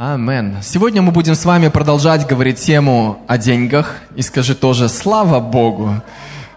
Амен. Сегодня мы будем с вами продолжать говорить тему о деньгах. И скажи тоже «Слава Богу».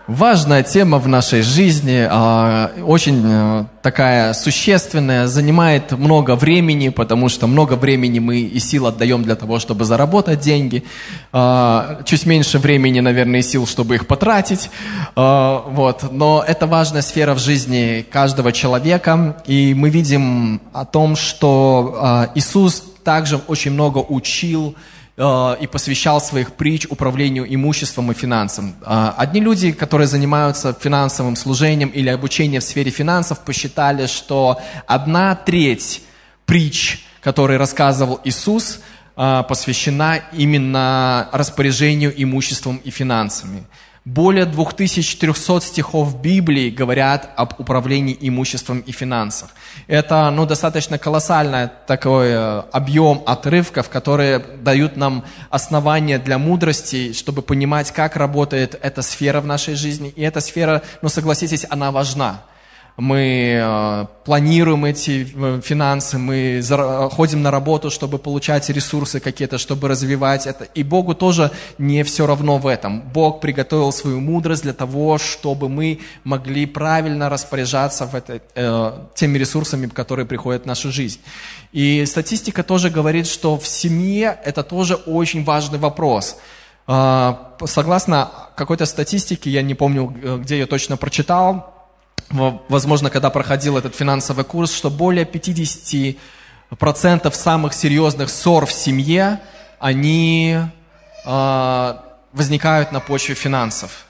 Важная тема в нашей жизни, а, очень э, такая существенная, занимает много времени, потому что много времени мы и сил отдаем для того, чтобы заработать деньги. А, чуть меньше времени, наверное, и сил, чтобы их потратить. А, вот. Но это важная сфера в жизни каждого человека. И мы видим о том, что Иисус также очень много учил э, и посвящал своих притч управлению имуществом и финансам. Э, одни люди, которые занимаются финансовым служением или обучением в сфере финансов, посчитали, что одна треть притч, которые рассказывал Иисус, э, посвящена именно распоряжению имуществом и финансами. Более 2300 стихов Библии говорят об управлении имуществом и финансах. Это ну, достаточно колоссальный такой э, объем отрывков, которые дают нам основания для мудрости, чтобы понимать, как работает эта сфера в нашей жизни. И эта сфера, ну согласитесь, она важна мы э, планируем эти э, финансы, мы ходим на работу, чтобы получать ресурсы какие-то, чтобы развивать это. И Богу тоже не все равно в этом. Бог приготовил свою мудрость для того, чтобы мы могли правильно распоряжаться в этой, э, теми ресурсами, которые приходят в нашу жизнь. И статистика тоже говорит, что в семье это тоже очень важный вопрос. Э, согласно какой-то статистике, я не помню, э, где я точно прочитал, возможно, когда проходил этот финансовый курс, что более 50% самых серьезных ссор в семье, они э, возникают на почве финансов.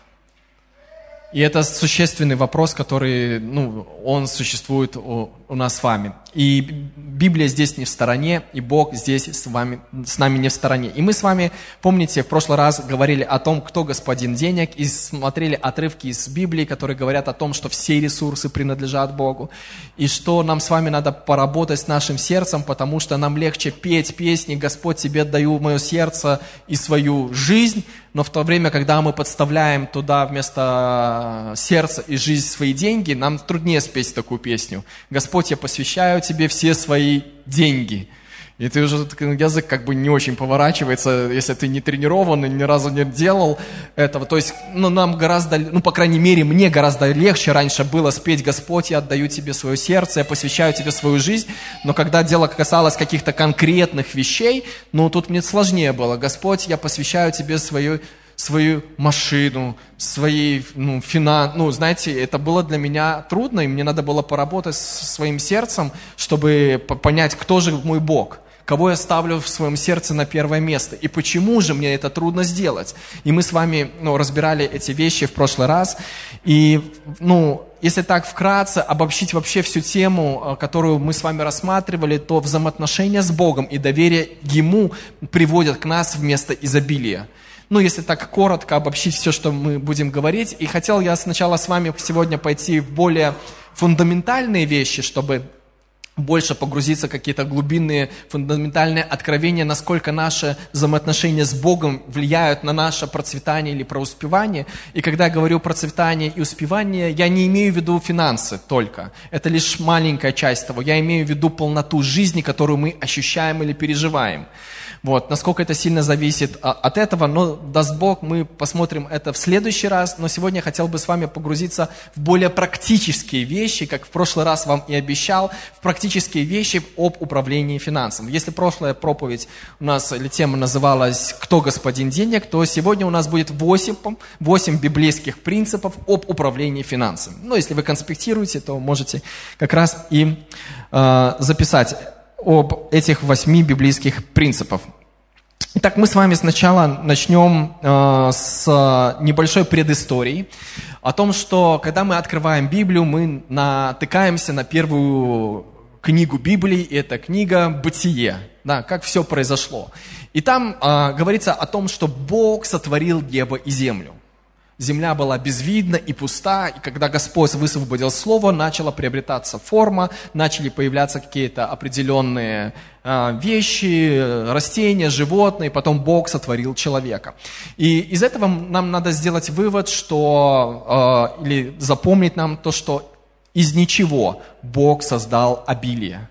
И это существенный вопрос, который, ну, он существует у, у нас с вами. И Библия здесь не в стороне, и Бог здесь с, вами, с нами не в стороне. И мы с вами, помните, в прошлый раз говорили о том, кто господин денег, и смотрели отрывки из Библии, которые говорят о том, что все ресурсы принадлежат Богу, и что нам с вами надо поработать с нашим сердцем, потому что нам легче петь песни «Господь, тебе даю мое сердце и свою жизнь», но в то время, когда мы подставляем туда вместо сердца и жизни свои деньги, нам труднее спеть такую песню. Господь, я посвящаю тебе все свои деньги. И ты уже язык как бы не очень поворачивается, если ты не тренирован и ни разу не делал этого. То есть, ну, нам гораздо, ну, по крайней мере, мне гораздо легче раньше было спеть «Господь, я отдаю тебе свое сердце, я посвящаю тебе свою жизнь». Но когда дело касалось каких-то конкретных вещей, ну, тут мне сложнее было. «Господь, я посвящаю тебе свою свою машину, свои ну, финансы. Ну, знаете, это было для меня трудно, и мне надо было поработать со своим сердцем, чтобы понять, кто же мой Бог кого я ставлю в своем сердце на первое место, и почему же мне это трудно сделать. И мы с вами ну, разбирали эти вещи в прошлый раз, и ну, если так вкратце обобщить вообще всю тему, э, которую мы с вами рассматривали, то взаимоотношения с Богом и доверие Ему приводят к нас вместо изобилия ну, если так коротко обобщить все, что мы будем говорить. И хотел я сначала с вами сегодня пойти в более фундаментальные вещи, чтобы больше погрузиться в какие-то глубинные, фундаментальные откровения, насколько наши взаимоотношения с Богом влияют на наше процветание или преуспевание. И когда я говорю процветание и успевание, я не имею в виду финансы только. Это лишь маленькая часть того. Я имею в виду полноту жизни, которую мы ощущаем или переживаем. Вот, насколько это сильно зависит а, от этого, но даст Бог, мы посмотрим это в следующий раз. Но сегодня я хотел бы с вами погрузиться в более практические вещи, как в прошлый раз вам и обещал, в практические вещи об управлении финансами. Если прошлая проповедь у нас, или тема называлась «Кто господин денег?», то сегодня у нас будет 8, 8 библейских принципов об управлении финансами. Ну, если вы конспектируете, то можете как раз и э, записать об этих восьми библейских принципах. Итак, мы с вами сначала начнем э, с небольшой предыстории о том, что когда мы открываем Библию, мы натыкаемся на первую книгу Библии, и это книга «Бытие», да, как все произошло. И там э, говорится о том, что Бог сотворил небо и землю земля была безвидна и пуста, и когда Господь высвободил Слово, начала приобретаться форма, начали появляться какие-то определенные э, вещи, растения, животные, потом Бог сотворил человека. И из этого нам надо сделать вывод, что, э, или запомнить нам то, что из ничего Бог создал обилие.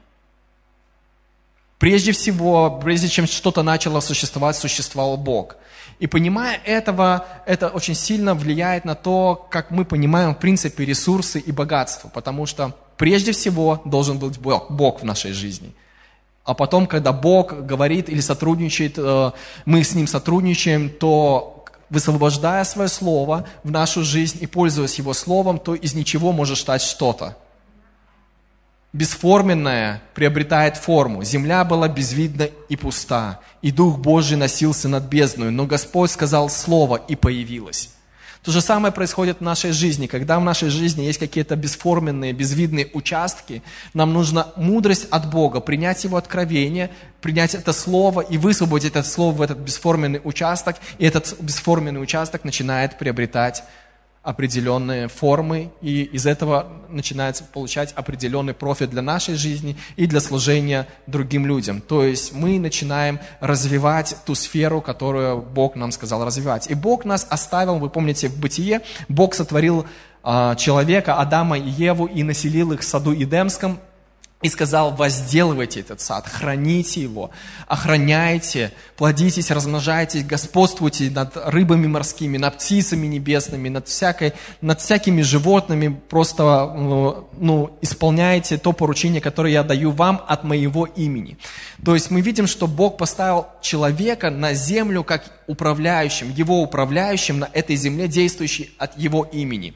Прежде всего, прежде чем что-то начало существовать, существовал Бог. И понимая этого, это очень сильно влияет на то, как мы понимаем, в принципе, ресурсы и богатство. Потому что прежде всего должен быть Бог, Бог в нашей жизни. А потом, когда Бог говорит или сотрудничает, э, мы с Ним сотрудничаем, то высвобождая свое слово в нашу жизнь и пользуясь Его словом, то из ничего может стать что-то бесформенное приобретает форму. Земля была безвидна и пуста, и Дух Божий носился над бездной, но Господь сказал слово, и появилось. То же самое происходит в нашей жизни. Когда в нашей жизни есть какие-то бесформенные, безвидные участки, нам нужна мудрость от Бога, принять Его откровение, принять это слово и высвободить это слово в этот бесформенный участок, и этот бесформенный участок начинает приобретать определенные формы, и из этого начинается получать определенный профит для нашей жизни и для служения другим людям. То есть мы начинаем развивать ту сферу, которую Бог нам сказал развивать. И Бог нас оставил, вы помните, в бытие, Бог сотворил э, человека, Адама и Еву, и населил их в саду Эдемском, и сказал, возделывайте этот сад, храните его, охраняйте, плодитесь, размножайтесь, господствуйте над рыбами морскими, над птицами небесными, над, всякой, над всякими животными, просто ну, исполняйте то поручение, которое я даю вам от моего имени. То есть мы видим, что Бог поставил человека на землю как управляющим, его управляющим на этой земле, действующий от его имени.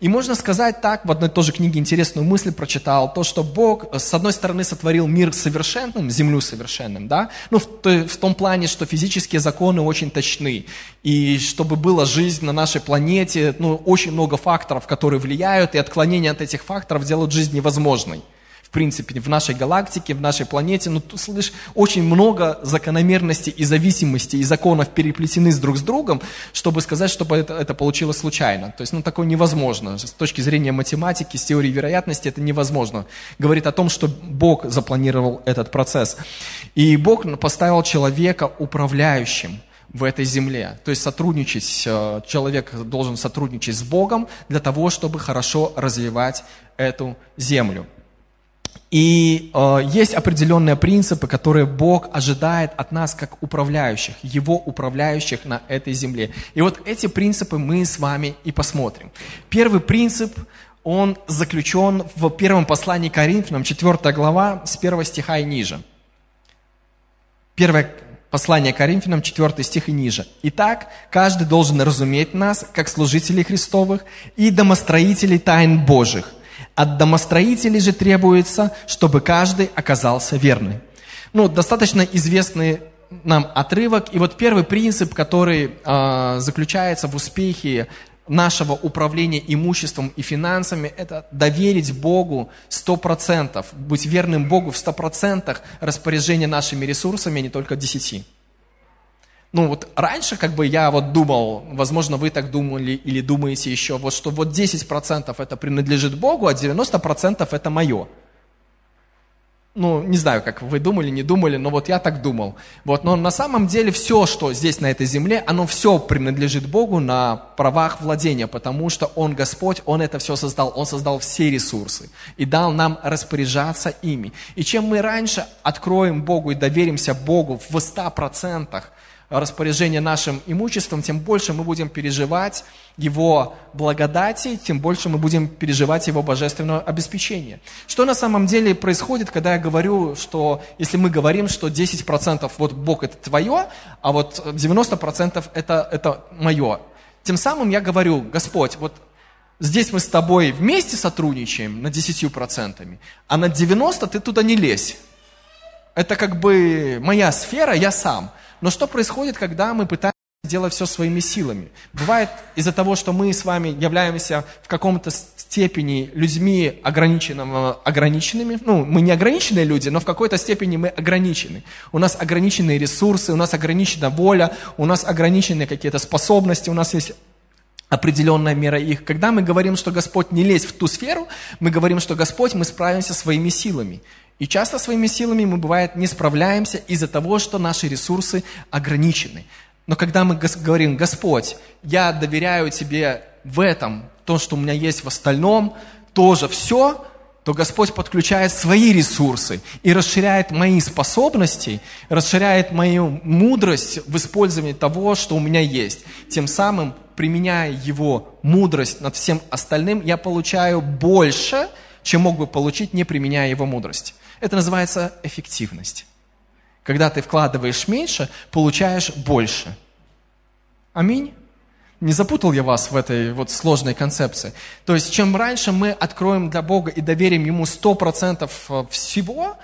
И можно сказать так, в одной и той же книге интересную мысль прочитал, то, что Бог, с одной стороны, сотворил мир совершенным, землю совершенным, да, ну, в, в том плане, что физические законы очень точны, и чтобы была жизнь на нашей планете, ну, очень много факторов, которые влияют, и отклонение от этих факторов делают жизнь невозможной принципе, в нашей галактике, в нашей планете. Но тут, слышишь, очень много закономерностей и зависимостей, и законов переплетены с друг с другом, чтобы сказать, чтобы это, это получилось случайно. То есть, ну, такое невозможно. С точки зрения математики, с теории вероятности, это невозможно. Говорит о том, что Бог запланировал этот процесс. И Бог поставил человека управляющим в этой земле. То есть сотрудничать, э, человек должен сотрудничать с Богом для того, чтобы хорошо развивать эту землю. И э, есть определенные принципы, которые Бог ожидает от нас как управляющих, Его управляющих на этой земле. И вот эти принципы мы с вами и посмотрим. Первый принцип, он заключен в первом послании Коринфянам, 4 глава, с 1 стиха и ниже. Первое послание Коринфянам, 4 стих и ниже. «Итак, каждый должен разуметь нас, как служителей Христовых и домостроителей тайн Божьих, от домостроителей же требуется, чтобы каждый оказался верным. Ну, достаточно известный нам отрывок. И вот первый принцип, который э, заключается в успехе нашего управления имуществом и финансами, это доверить Богу 100%, быть верным Богу в 100% распоряжения нашими ресурсами, а не только 10%. Ну вот раньше как бы я вот думал, возможно вы так думали или думаете еще, вот что вот 10% это принадлежит Богу, а 90% это мое. Ну, не знаю, как вы думали, не думали, но вот я так думал. Вот, но на самом деле все, что здесь на этой земле, оно все принадлежит Богу на правах владения, потому что Он Господь, Он это все создал, Он создал все ресурсы и дал нам распоряжаться ими. И чем мы раньше откроем Богу и доверимся Богу в 100%, распоряжение нашим имуществом, тем больше мы будем переживать Его благодати, тем больше мы будем переживать Его божественное обеспечение. Что на самом деле происходит, когда я говорю, что если мы говорим, что 10% вот Бог это твое, а вот 90% это, это мое. Тем самым я говорю, Господь, вот здесь мы с тобой вместе сотрудничаем на 10%, а на 90% ты туда не лезь. Это как бы моя сфера, я сам. Но что происходит, когда мы пытаемся делать все своими силами? Бывает из-за того, что мы с вами являемся в каком-то степени людьми ограниченными, ну, мы не ограниченные люди, но в какой-то степени мы ограничены. У нас ограниченные ресурсы, у нас ограничена воля, у нас ограниченные какие-то способности, у нас есть определенная мера их. Когда мы говорим, что Господь не лезь в ту сферу, мы говорим, что Господь, мы справимся своими силами. И часто своими силами мы, бывает, не справляемся из-за того, что наши ресурсы ограничены. Но когда мы говорим, Господь, я доверяю Тебе в этом, то, что у меня есть в остальном, тоже все, то Господь подключает свои ресурсы и расширяет мои способности, расширяет мою мудрость в использовании того, что у меня есть. Тем самым, применяя Его мудрость над всем остальным, я получаю больше, чем мог бы получить, не применяя Его мудрость. Это называется эффективность. Когда ты вкладываешь меньше, получаешь больше. Аминь. Не запутал я вас в этой вот сложной концепции. То есть, чем раньше мы откроем для Бога и доверим Ему 100% э, всего,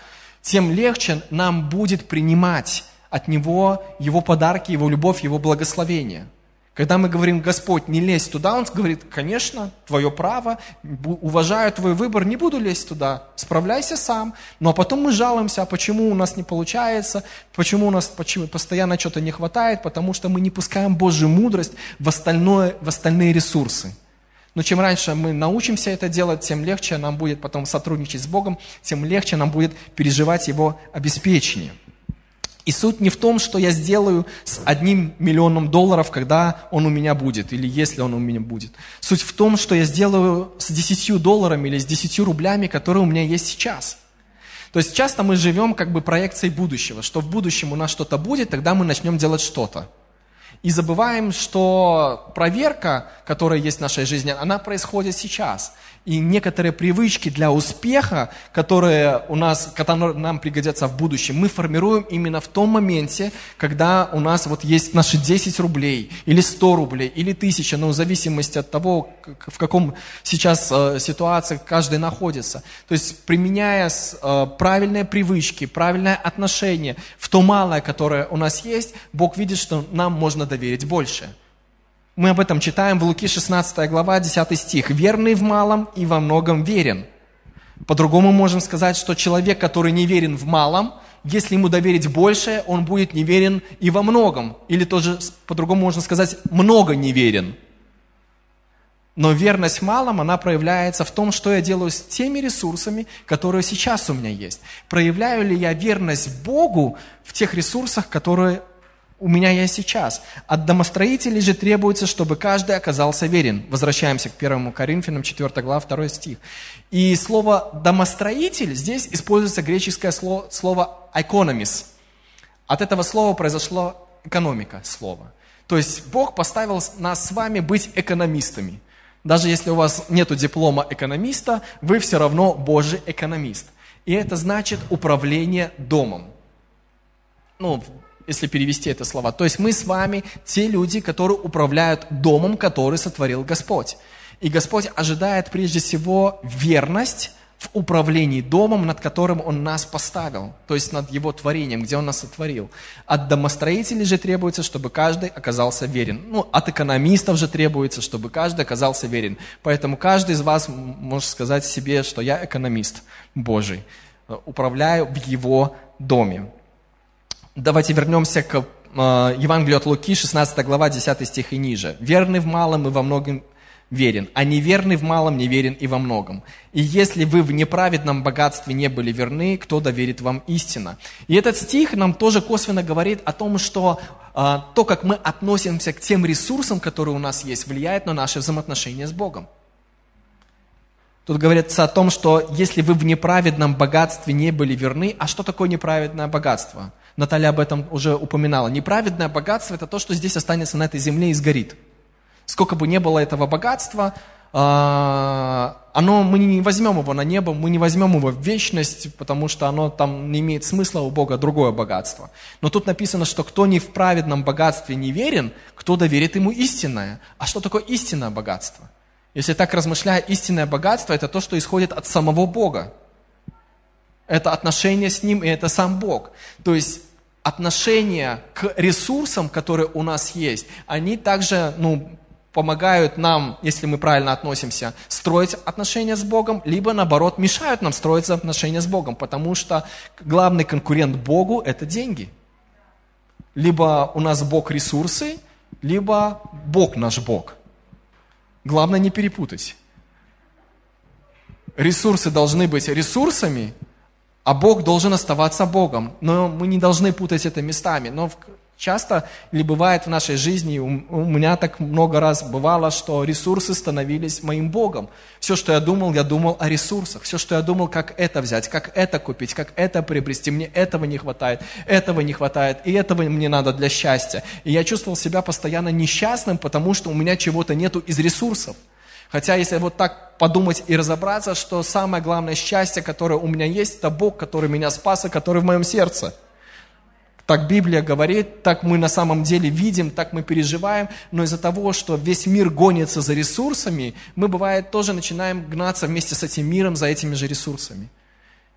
тем легче нам будет принимать от Него Его подарки, Его любовь, Его благословение – когда мы говорим, Господь, не лезь туда, Он говорит, конечно, твое право, уважаю твой выбор, не буду лезть туда, справляйся сам. Но потом мы жалуемся, а почему у нас не получается, почему у нас почему, постоянно что-то не хватает, потому что мы не пускаем Божью мудрость в, остальное, в остальные ресурсы. Но чем раньше мы научимся это делать, тем легче нам будет потом сотрудничать с Богом, тем легче нам будет переживать Его обеспечение. И суть не в том, что я сделаю с одним миллионом долларов, когда он у меня будет, или если он у меня будет. Суть в том, что я сделаю с десятью долларами или с десятью рублями, которые у меня есть сейчас. То есть часто мы живем как бы проекцией будущего, что в будущем у нас что-то будет, тогда мы начнем делать что-то. И забываем, что проверка, которая есть в нашей жизни, она происходит сейчас и некоторые привычки для успеха, которые у нас, которые нам пригодятся в будущем, мы формируем именно в том моменте, когда у нас вот есть наши 10 рублей, или 100 рублей, или 1000, ну, в зависимости от того, в каком сейчас э, ситуации каждый находится. То есть, применяя э, правильные привычки, правильное отношение в то малое, которое у нас есть, Бог видит, что нам можно доверить больше. Мы об этом читаем в Луки 16 глава, 10 стих. «Верный в малом и во многом верен». По-другому можем сказать, что человек, который не верен в малом, если ему доверить больше, он будет неверен и во многом. Или тоже по-другому можно сказать, много неверен. Но верность в малом, она проявляется в том, что я делаю с теми ресурсами, которые сейчас у меня есть. Проявляю ли я верность Богу в тех ресурсах, которые у меня есть сейчас. От домостроителей же требуется, чтобы каждый оказался верен. Возвращаемся к 1 Коринфянам, 4 глава, 2 стих. И слово «домостроитель» здесь используется греческое слово, слово «economis». От этого слова произошло экономика слова. То есть Бог поставил нас с вами быть экономистами. Даже если у вас нет диплома экономиста, вы все равно Божий экономист. И это значит управление домом. Ну, если перевести это слова. То есть мы с вами те люди, которые управляют домом, который сотворил Господь. И Господь ожидает прежде всего верность в управлении домом, над которым Он нас поставил, то есть над Его творением, где Он нас сотворил. От домостроителей же требуется, чтобы каждый оказался верен. Ну, от экономистов же требуется, чтобы каждый оказался верен. Поэтому каждый из вас может сказать себе, что я экономист Божий, управляю в Его доме. Давайте вернемся к э, Евангелию от Луки, 16 глава, 10 стих и ниже. «Верный в малом и во многом верен, а неверный в малом неверен и во многом. И если вы в неправедном богатстве не были верны, кто доверит вам истина?» И этот стих нам тоже косвенно говорит о том, что э, то, как мы относимся к тем ресурсам, которые у нас есть, влияет на наши взаимоотношения с Богом. Тут говорится о том, что если вы в неправедном богатстве не были верны, а что такое неправедное богатство? Наталья об этом уже упоминала. Неправедное богатство – это то, что здесь останется на этой земле и сгорит. Сколько бы ни было этого богатства, а, оно, мы не возьмем его на небо, мы не возьмем его в вечность, потому что оно там не имеет смысла у Бога другое богатство. Но тут написано, что кто не в праведном богатстве не верен, кто доверит ему истинное. А что такое истинное богатство? Если так размышляя, истинное богатство – это то, что исходит от самого Бога. Это отношение с Ним, и это сам Бог. То есть отношения к ресурсам, которые у нас есть, они также ну, помогают нам, если мы правильно относимся, строить отношения с Богом, либо наоборот мешают нам строить отношения с Богом, потому что главный конкурент Богу – это деньги. Либо у нас Бог ресурсы, либо Бог наш Бог. Главное не перепутать. Ресурсы должны быть ресурсами, а Бог должен оставаться Богом. Но мы не должны путать это местами. Но Часто или бывает в нашей жизни, у меня так много раз бывало, что ресурсы становились моим Богом. Все, что я думал, я думал о ресурсах. Все, что я думал, как это взять, как это купить, как это приобрести. Мне этого не хватает, этого не хватает, и этого мне надо для счастья. И я чувствовал себя постоянно несчастным, потому что у меня чего-то нету из ресурсов. Хотя, если вот так подумать и разобраться, что самое главное счастье, которое у меня есть, это Бог, который меня спас и который в моем сердце – так Библия говорит, так мы на самом деле видим, так мы переживаем, но из-за того, что весь мир гонится за ресурсами, мы, бывает, тоже начинаем гнаться вместе с этим миром за этими же ресурсами.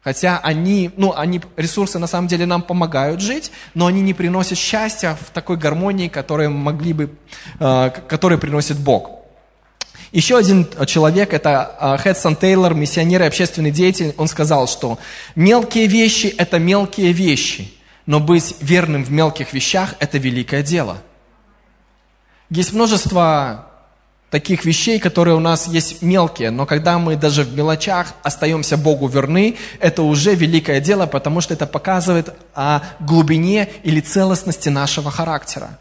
Хотя они, ну, они, ресурсы на самом деле нам помогают жить, но они не приносят счастья в такой гармонии, которую могли бы, э, который приносит Бог. Еще один человек, это э, Хедсон Тейлор, миссионер и общественный деятель, он сказал, что мелкие вещи – это мелкие вещи – но быть верным в мелких вещах – это великое дело. Есть множество таких вещей, которые у нас есть мелкие, но когда мы даже в мелочах остаемся Богу верны, это уже великое дело, потому что это показывает о глубине или целостности нашего характера.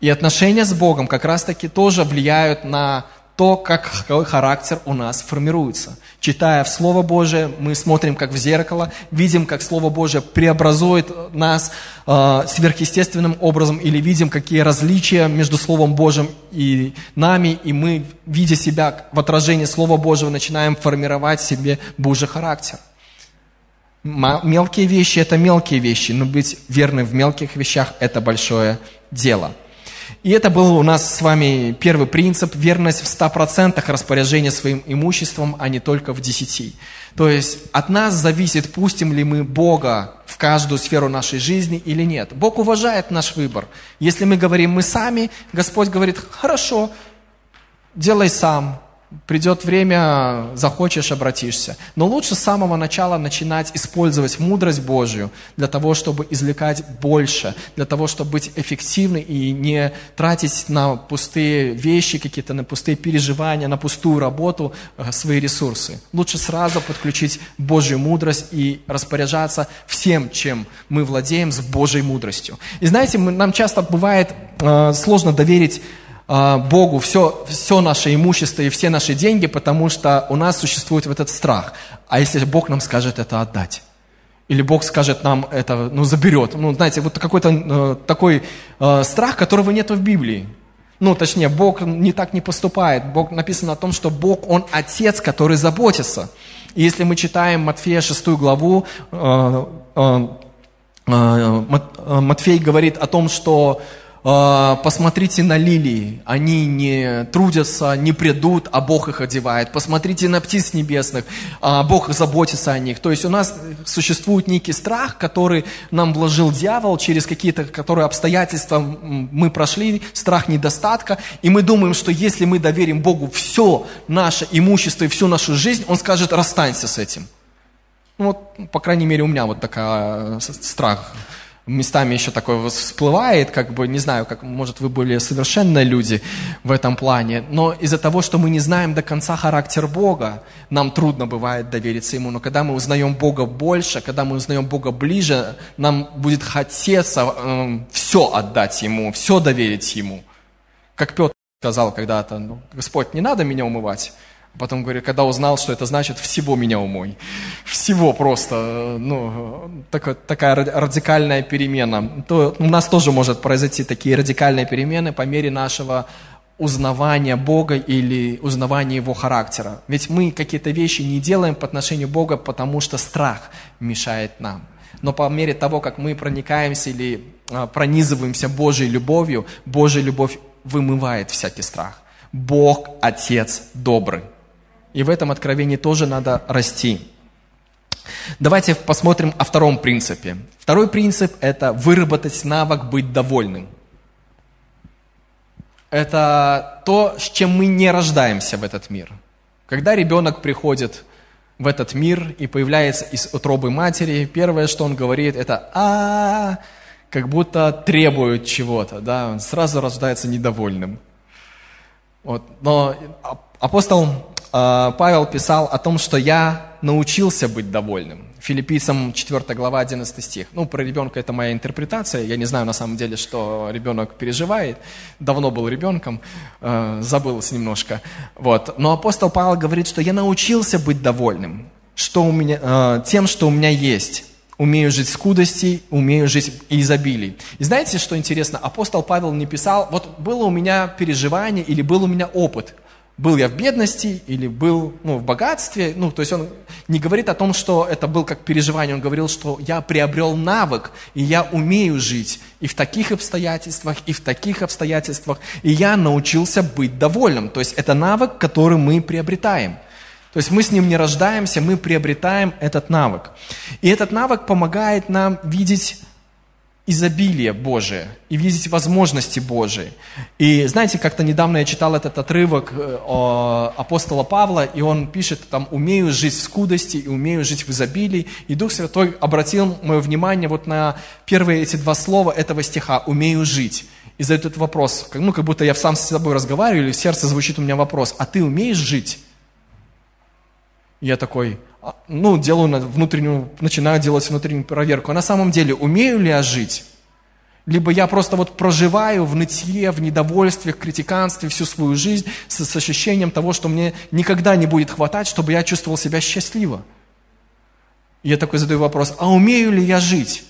И отношения с Богом как раз-таки тоже влияют на то, как характер у нас формируется. Читая в Слово Божие, мы смотрим как в зеркало, видим, как Слово Божие преобразует нас э, сверхъестественным образом, или видим, какие различия между Словом Божьим и нами, и мы, видя себя в отражении Слова Божьего, начинаем формировать себе Божий характер. Мелкие вещи – это мелкие вещи, но быть верным в мелких вещах – это большое дело – и это был у нас с вами первый принцип – верность в 100% распоряжения своим имуществом, а не только в 10%. То есть от нас зависит, пустим ли мы Бога в каждую сферу нашей жизни или нет. Бог уважает наш выбор. Если мы говорим «мы сами», Господь говорит «хорошо, делай сам, Придет время, захочешь, обратишься. Но лучше с самого начала начинать использовать мудрость Божью для того, чтобы извлекать больше, для того, чтобы быть эффективной и не тратить на пустые вещи какие-то, на пустые переживания, на пустую работу э, свои ресурсы. Лучше сразу подключить Божью мудрость и распоряжаться всем, чем мы владеем с Божьей мудростью. И знаете, мы, нам часто бывает э, сложно доверить Богу все, все наше имущество и все наши деньги, потому что у нас существует вот этот страх. А если Бог нам скажет это отдать? Или Бог скажет нам это, ну, заберет. Ну, знаете, вот какой-то э, такой э, страх, которого нет в Библии. Ну, точнее, Бог не так не поступает. Бог написано о том, что Бог, Он Отец, который заботится. И если мы читаем Матфея 6 главу, э, э, э, Матфей говорит о том, что а, посмотрите на лилии, они не трудятся, не придут, а Бог их одевает. Посмотрите на птиц небесных, а Бог заботится о них. То есть у нас существует некий страх, который нам вложил дьявол через какие-то которые обстоятельства мы прошли, страх недостатка, и мы думаем, что если мы доверим Богу все наше имущество и всю нашу жизнь, Он скажет, расстанься с этим. Ну вот, по крайней мере, у меня вот такая э, страх местами еще такое всплывает, как бы, не знаю, как, может, вы были совершенные люди в этом плане, но из-за того, что мы не знаем до конца характер Бога, нам трудно бывает довериться Ему, но когда мы узнаем Бога больше, когда мы узнаем Бога ближе, нам будет хотеться э, все отдать Ему, все доверить Ему. Как Петр сказал когда-то, ну, Господь, не надо меня умывать, Потом говорит, когда узнал, что это значит, всего меня умой. Всего просто, ну, такая, такая радикальная перемена. То у нас тоже может произойти такие радикальные перемены по мере нашего узнавания Бога или узнавания Его характера. Ведь мы какие-то вещи не делаем по отношению к Богу, потому что страх мешает нам. Но по мере того, как мы проникаемся или а, пронизываемся Божьей любовью, Божья любовь вымывает всякий страх. Бог – Отец добрый. И в этом откровении тоже надо расти. Давайте посмотрим о втором принципе. Второй принцип – это выработать навык быть довольным. Это то, с чем мы не рождаемся в этот мир. Когда ребенок приходит в этот мир и появляется из утробы матери, первое, что он говорит, это а, как будто требует чего-то, да, он сразу рождается недовольным. Вот. Но апостол Павел писал о том, что я научился быть довольным. Филиппийцам 4 глава 11 стих. Ну, про ребенка это моя интерпретация. Я не знаю на самом деле, что ребенок переживает. Давно был ребенком, э, забылся немножко. Вот. Но апостол Павел говорит, что я научился быть довольным что у меня, э, тем, что у меня есть. Умею жить в скудости, умею жить в изобилии. И знаете, что интересно? Апостол Павел не писал, вот было у меня переживание или был у меня опыт – был я в бедности или был ну, в богатстве. Ну, то есть он не говорит о том, что это был как переживание. Он говорил, что я приобрел навык, и я умею жить и в таких обстоятельствах, и в таких обстоятельствах. И я научился быть довольным. То есть это навык, который мы приобретаем. То есть мы с ним не рождаемся, мы приобретаем этот навык. И этот навык помогает нам видеть изобилие Божие и видеть возможности Божии. И знаете, как-то недавно я читал этот отрывок э, апостола Павла, и он пишет там «умею жить в скудости и умею жить в изобилии». И Дух Святой обратил мое внимание вот на первые эти два слова этого стиха «умею жить». И задает этот вопрос, ну, как будто я сам с собой разговариваю, или в сердце звучит у меня вопрос, а ты умеешь жить? И я такой, ну, делаю внутреннюю, начинаю делать внутреннюю проверку. А на самом деле, умею ли я жить? Либо я просто вот проживаю в нытье, в недовольстве, в критиканстве всю свою жизнь с, с ощущением того, что мне никогда не будет хватать, чтобы я чувствовал себя счастливо. Я такой задаю вопрос, а умею ли я жить?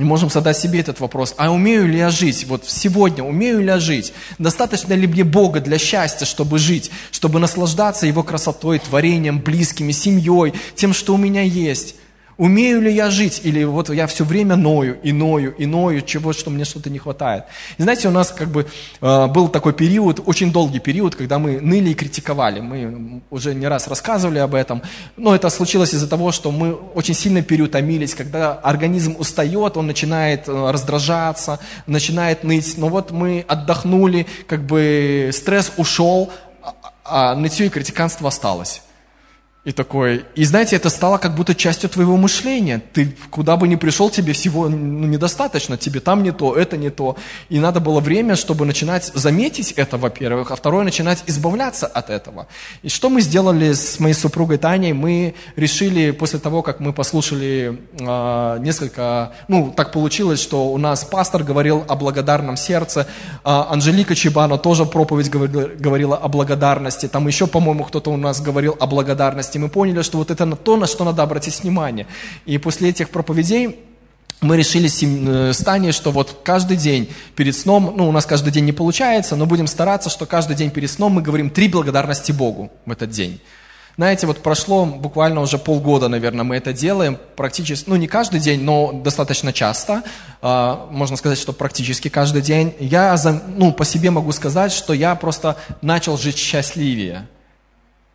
И можем задать себе этот вопрос, а умею ли я жить? Вот сегодня умею ли я жить? Достаточно ли мне Бога для счастья, чтобы жить, чтобы наслаждаться Его красотой, творением, близкими, семьей, тем, что у меня есть? Умею ли я жить? Или вот я все время ною и ною и ною, чего, что мне что-то не хватает. И знаете, у нас как бы э, был такой период, очень долгий период, когда мы ныли и критиковали. Мы уже не раз рассказывали об этом. Но это случилось из-за того, что мы очень сильно переутомились. Когда организм устает, он начинает э, раздражаться, начинает ныть. Но вот мы отдохнули, как бы стресс ушел, а, а нытье и критиканство осталось. И такой, и знаете, это стало как будто частью твоего мышления. Ты куда бы ни пришел, тебе всего ну, недостаточно, тебе там не то, это не то. И надо было время, чтобы начинать заметить это, во-первых, а второе, начинать избавляться от этого. И что мы сделали с моей супругой Таней? Мы решили, после того, как мы послушали э, несколько, ну, так получилось, что у нас пастор говорил о благодарном сердце, э, Анжелика Чебана тоже проповедь говорила, говорила о благодарности, там еще, по-моему, кто-то у нас говорил о благодарности. Мы поняли, что вот это то, на что надо обратить внимание. И после этих проповедей мы решили с э, Таней, что вот каждый день перед сном, ну у нас каждый день не получается, но будем стараться, что каждый день перед сном мы говорим три благодарности Богу в этот день. Знаете, вот прошло буквально уже полгода, наверное, мы это делаем, практически, ну не каждый день, но достаточно часто, а, можно сказать, что практически каждый день. Я, ну, по себе могу сказать, что я просто начал жить счастливее.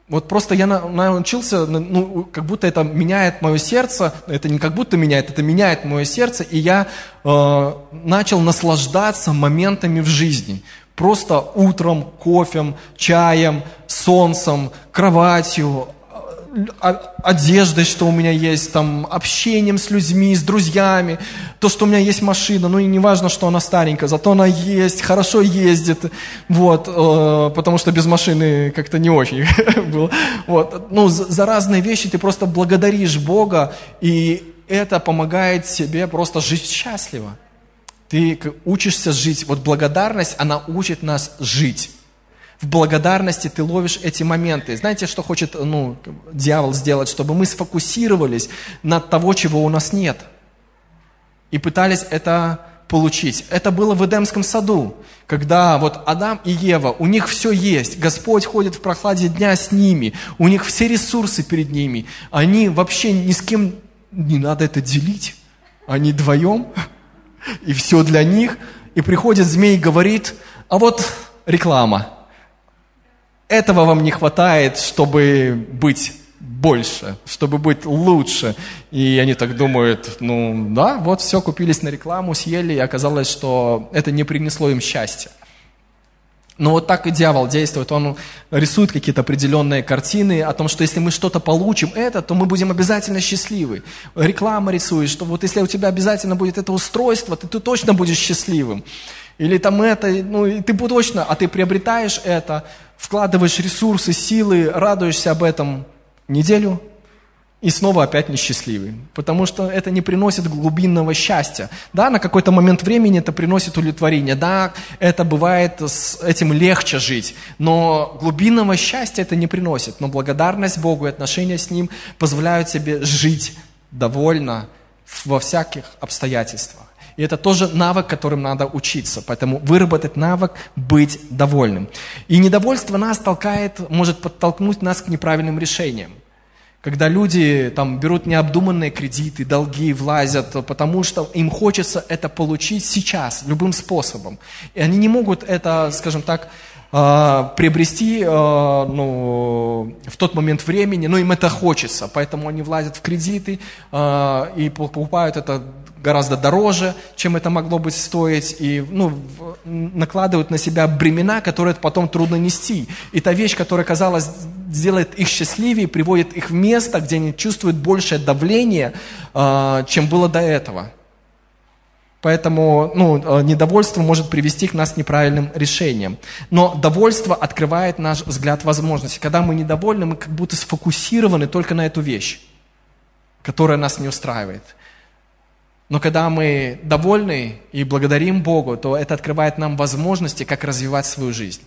Вот просто я научился, ну, как будто это меняет мое сердце, это не как будто меняет, это меняет мое сердце, и я э, начал наслаждаться моментами в жизни. Просто утром, кофем, чаем, солнцем, кроватью, одеждой, что у меня есть, там, общением с людьми, с друзьями, то, что у меня есть машина, ну и не важно, что она старенькая, зато она есть, хорошо ездит, вот, э, потому что без машины как-то не очень было, вот, ну, за, разные вещи ты просто благодаришь Бога, и это помогает тебе просто жить счастливо. Ты учишься жить, вот благодарность, она учит нас жить в благодарности ты ловишь эти моменты. Знаете, что хочет ну, дьявол сделать? Чтобы мы сфокусировались над того, чего у нас нет. И пытались это получить. Это было в Эдемском саду, когда вот Адам и Ева, у них все есть, Господь ходит в прохладе дня с ними, у них все ресурсы перед ними, они вообще ни с кем не надо это делить, они вдвоем, и все для них, и приходит змей и говорит, а вот реклама – этого вам не хватает, чтобы быть больше, чтобы быть лучше. И они так думают, ну да, вот все, купились на рекламу, съели, и оказалось, что это не принесло им счастья. Но вот так и дьявол действует. Он рисует какие-то определенные картины о том, что если мы что-то получим это, то мы будем обязательно счастливы. Реклама рисует, что вот если у тебя обязательно будет это устройство, то ты точно будешь счастливым. Или там это, ну и ты точно, а ты приобретаешь это, вкладываешь ресурсы, силы, радуешься об этом неделю, и снова опять несчастливый, потому что это не приносит глубинного счастья. Да, на какой-то момент времени это приносит удовлетворение, да, это бывает, с этим легче жить, но глубинного счастья это не приносит. Но благодарность Богу и отношения с Ним позволяют себе жить довольно во всяких обстоятельствах. И это тоже навык, которым надо учиться. Поэтому выработать навык быть довольным. И недовольство нас толкает, может подтолкнуть нас к неправильным решениям. Когда люди там, берут необдуманные кредиты, долги, влазят, потому что им хочется это получить сейчас, любым способом. И они не могут это, скажем так, а, приобрести а, ну, в тот момент времени, но им это хочется, поэтому они влазят в кредиты а, и покупают это гораздо дороже, чем это могло бы стоить, и ну, накладывают на себя бремена, которые потом трудно нести. И та вещь, которая, казалось, сделает их счастливее, приводит их в место, где они чувствуют большее давление, а, чем было до этого. Поэтому ну, а, недовольство может привести к нас неправильным решениям. Но довольство открывает наш взгляд возможностей. Когда мы недовольны, мы как будто сфокусированы только на эту вещь, которая нас не устраивает. Но когда мы довольны и благодарим Богу, то это открывает нам возможности, как развивать свою жизнь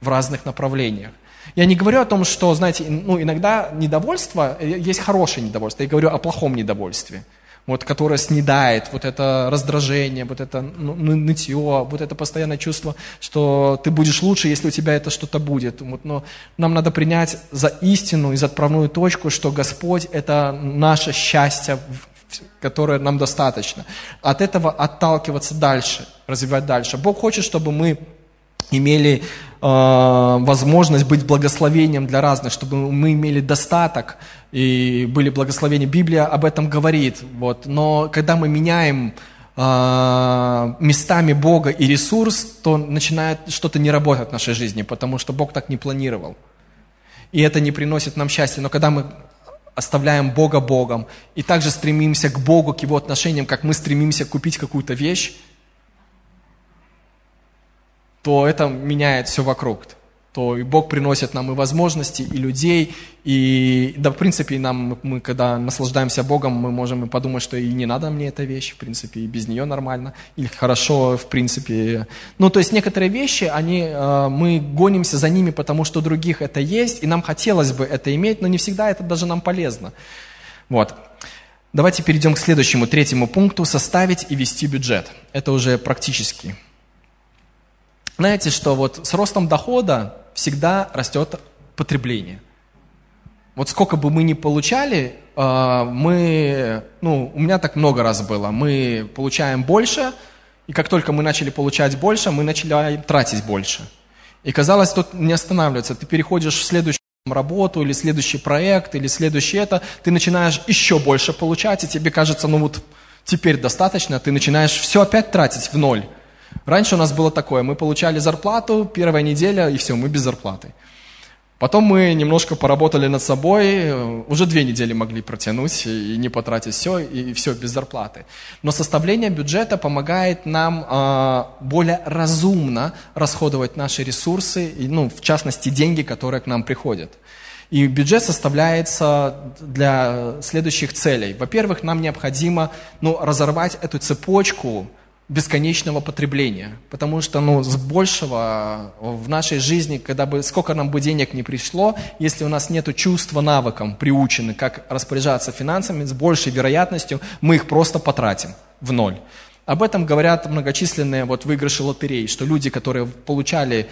в разных направлениях. Я не говорю о том, что, знаете, ну, иногда недовольство, э, есть хорошее недовольство, я говорю о плохом недовольстве, вот, которое снедает вот это раздражение, вот это ну, нытье, вот это постоянное чувство, что ты будешь лучше, если у тебя это что-то будет. Вот, но нам надо принять за истину и за отправную точку, что Господь – это наше счастье, которое нам достаточно. От этого отталкиваться дальше, развивать дальше. Бог хочет, чтобы мы имели э, возможность быть благословением для разных, чтобы мы имели достаток и были благословения. Библия об этом говорит. Вот. Но когда мы меняем э, местами Бога и ресурс, то начинает что-то не работать в нашей жизни, потому что Бог так не планировал. И это не приносит нам счастья. Но когда мы оставляем Бога Богом и также стремимся к Богу, к Его отношениям, как мы стремимся купить какую-то вещь, то это меняет все вокруг. То и Бог приносит нам и возможности, и людей, и да, в принципе, нам, мы, когда наслаждаемся Богом, мы можем подумать, что и не надо мне эта вещь, в принципе, и без нее нормально, или хорошо, в принципе. Ну, то есть некоторые вещи, они, э, мы гонимся за ними, потому что других это есть, и нам хотелось бы это иметь, но не всегда это даже нам полезно. Вот. Давайте перейдем к следующему, третьему пункту, составить и вести бюджет. Это уже практически. Знаете, что вот с ростом дохода всегда растет потребление. Вот сколько бы мы ни получали, а, мы, ну, у меня так много раз было, мы получаем больше, и как только мы начали получать больше, мы начали тратить больше. И казалось, тут не останавливается. Ты переходишь в следующую работу, или следующий проект, или следующий это, ты начинаешь еще больше получать, и тебе кажется, ну вот теперь достаточно, ты начинаешь все опять тратить в ноль. Раньше у нас было такое, мы получали зарплату, первая неделя, и все, мы без зарплаты. Потом мы немножко поработали над собой, уже две недели могли протянуть и не потратить все, и все без зарплаты. Но составление бюджета помогает нам э, более разумно расходовать наши ресурсы, и, ну, в частности, деньги, которые к нам приходят. И бюджет составляется для следующих целей. Во-первых, нам необходимо ну, разорвать эту цепочку бесконечного потребления. Потому что ну, с большего в нашей жизни, когда бы, сколько нам бы денег не пришло, если у нас нет чувства навыком приучены, как распоряжаться финансами, с большей вероятностью мы их просто потратим в ноль. Об этом говорят многочисленные вот выигрыши лотерей, что люди, которые получали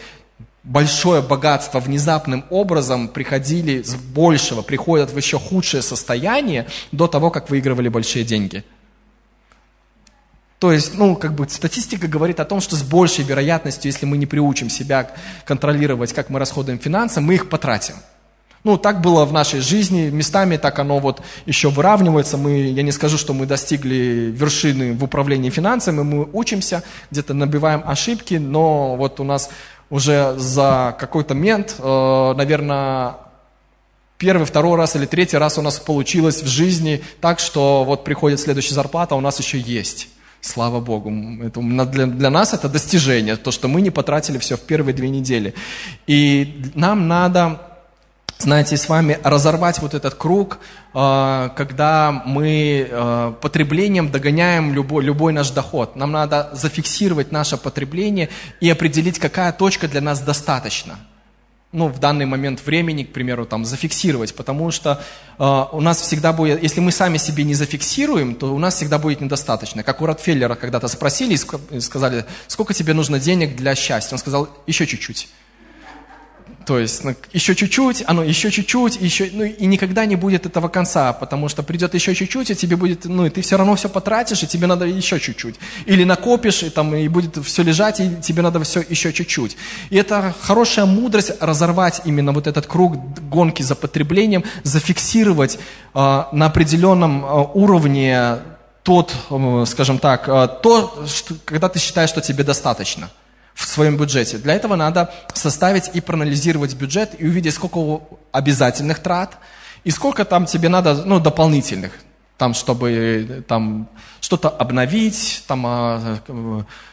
большое богатство внезапным образом, приходили с большего, приходят в еще худшее состояние до того, как выигрывали большие деньги. То есть, ну, как бы статистика говорит о том, что с большей вероятностью, если мы не приучим себя контролировать, как мы расходуем финансы, мы их потратим. Ну, так было в нашей жизни, местами так оно вот еще выравнивается. Мы, я не скажу, что мы достигли вершины в управлении финансами, мы учимся, где-то набиваем ошибки, но вот у нас уже за какой-то момент, э, наверное, первый, второй раз или третий раз у нас получилось в жизни так, что вот приходит следующая зарплата, а у нас еще есть. Слава Богу. Это, для, для нас это достижение, то, что мы не потратили все в первые две недели. И нам надо знаете, с вами разорвать вот этот круг, э, когда мы э, потреблением догоняем любой, любой наш доход. Нам надо зафиксировать наше потребление и определить, какая точка для нас достаточно. Ну, в данный момент времени, к примеру, там, зафиксировать, потому что э, у нас всегда будет, если мы сами себе не зафиксируем, то у нас всегда будет недостаточно. Как у Ротфеллера когда-то спросили и сказали, сколько тебе нужно денег для счастья? Он сказал, еще чуть-чуть. То есть ну, еще чуть-чуть, оно еще чуть-чуть, еще, ну и никогда не будет этого конца, потому что придет еще чуть-чуть, и тебе будет, ну и ты все равно все потратишь, и тебе надо еще чуть-чуть. Или накопишь, и там и будет все лежать, и тебе надо все еще чуть-чуть. И это хорошая мудрость разорвать именно вот этот круг гонки за потреблением, зафиксировать э, на определенном э, уровне тот, скажем так, э, то, что, когда ты считаешь, что тебе достаточно в своем бюджете. Для этого надо составить и проанализировать бюджет и увидеть, сколько обязательных трат и сколько там тебе надо ну, дополнительных. Там, чтобы там, что-то обновить, там, а,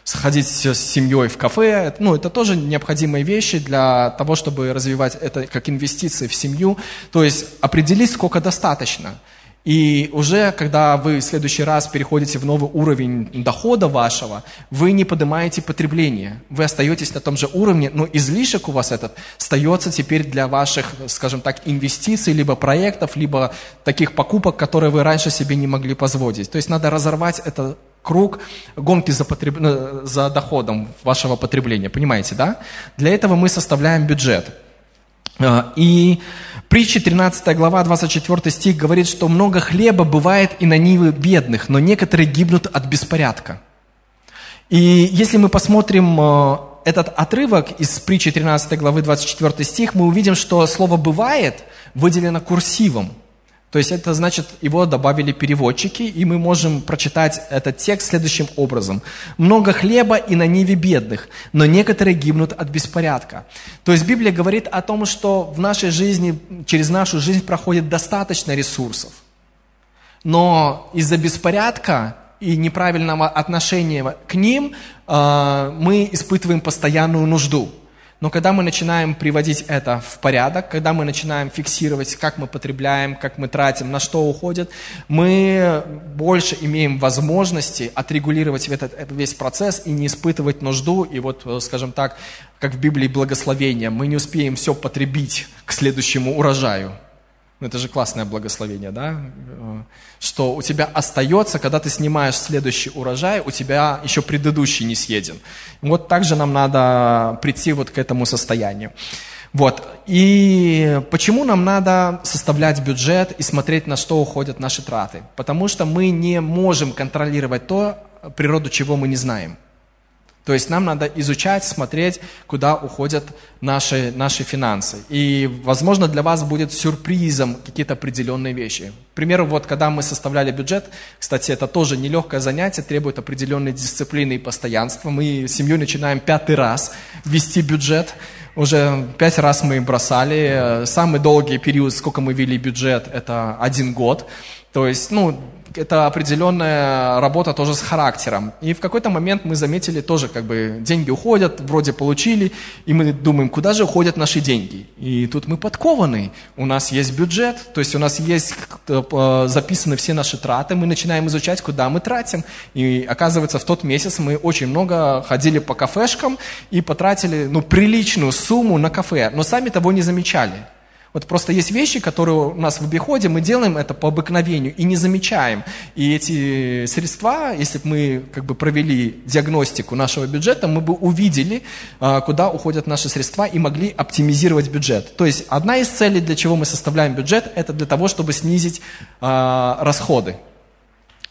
сходить с семьей в кафе. Ну, это тоже необходимые вещи для того, чтобы развивать это как инвестиции в семью. То есть определить, сколько достаточно. И уже, когда вы в следующий раз переходите в новый уровень дохода вашего, вы не поднимаете потребление. Вы остаетесь на том же уровне, но излишек у вас этот остается теперь для ваших, скажем так, инвестиций, либо проектов, либо таких покупок, которые вы раньше себе не могли позволить. То есть надо разорвать этот круг гонки за, потреб... Э, за доходом вашего потребления. Понимаете, да? Для этого мы составляем бюджет. А, и притча 13 глава, 24 стих говорит, что много хлеба бывает и на нивы бедных, но некоторые гибнут от беспорядка. И если мы посмотрим а, этот отрывок из притчи 13 главы, 24 стих, мы увидим, что слово «бывает» выделено курсивом – то есть это значит, его добавили переводчики, и мы можем прочитать этот текст следующим образом. «Много хлеба и на ниве бедных, но некоторые гибнут от беспорядка». То есть Библия говорит о том, что в нашей жизни, через нашу жизнь проходит достаточно ресурсов. Но из-за беспорядка и неправильного отношения к ним э, мы испытываем постоянную нужду – но когда мы начинаем приводить это в порядок, когда мы начинаем фиксировать, как мы потребляем, как мы тратим, на что уходит, мы больше имеем возможности отрегулировать этот, весь процесс и не испытывать нужду. И вот, скажем так, как в Библии благословение, мы не успеем все потребить к следующему урожаю. Ну, это же классное благословение, да? Что у тебя остается, когда ты снимаешь следующий урожай, у тебя еще предыдущий не съеден. Вот так же нам надо прийти вот к этому состоянию. Вот. И почему нам надо составлять бюджет и смотреть, на что уходят наши траты? Потому что мы не можем контролировать то, природу чего мы не знаем. То есть нам надо изучать, смотреть, куда уходят наши, наши финансы. И, возможно, для вас будет сюрпризом какие-то определенные вещи. К примеру, вот когда мы составляли бюджет, кстати, это тоже нелегкое занятие, требует определенной дисциплины и постоянства. Мы с семьей начинаем пятый раз вести бюджет. Уже пять раз мы бросали. Самый долгий период, сколько мы вели бюджет, это один год. То есть, ну, это определенная работа тоже с характером. И в какой-то момент мы заметили тоже, как бы деньги уходят, вроде получили, и мы думаем, куда же уходят наши деньги. И тут мы подкованы, у нас есть бюджет, то есть у нас есть э, записаны все наши траты, мы начинаем изучать, куда мы тратим. И оказывается, в тот месяц мы очень много ходили по кафешкам и потратили ну, приличную сумму на кафе, но сами того не замечали. Вот просто есть вещи, которые у нас в обиходе, мы делаем это по обыкновению и не замечаем. И эти средства, если бы мы как бы провели диагностику нашего бюджета, мы бы увидели, а, куда уходят наши средства и могли оптимизировать бюджет. То есть одна из целей, для чего мы составляем бюджет, это для того, чтобы снизить а, расходы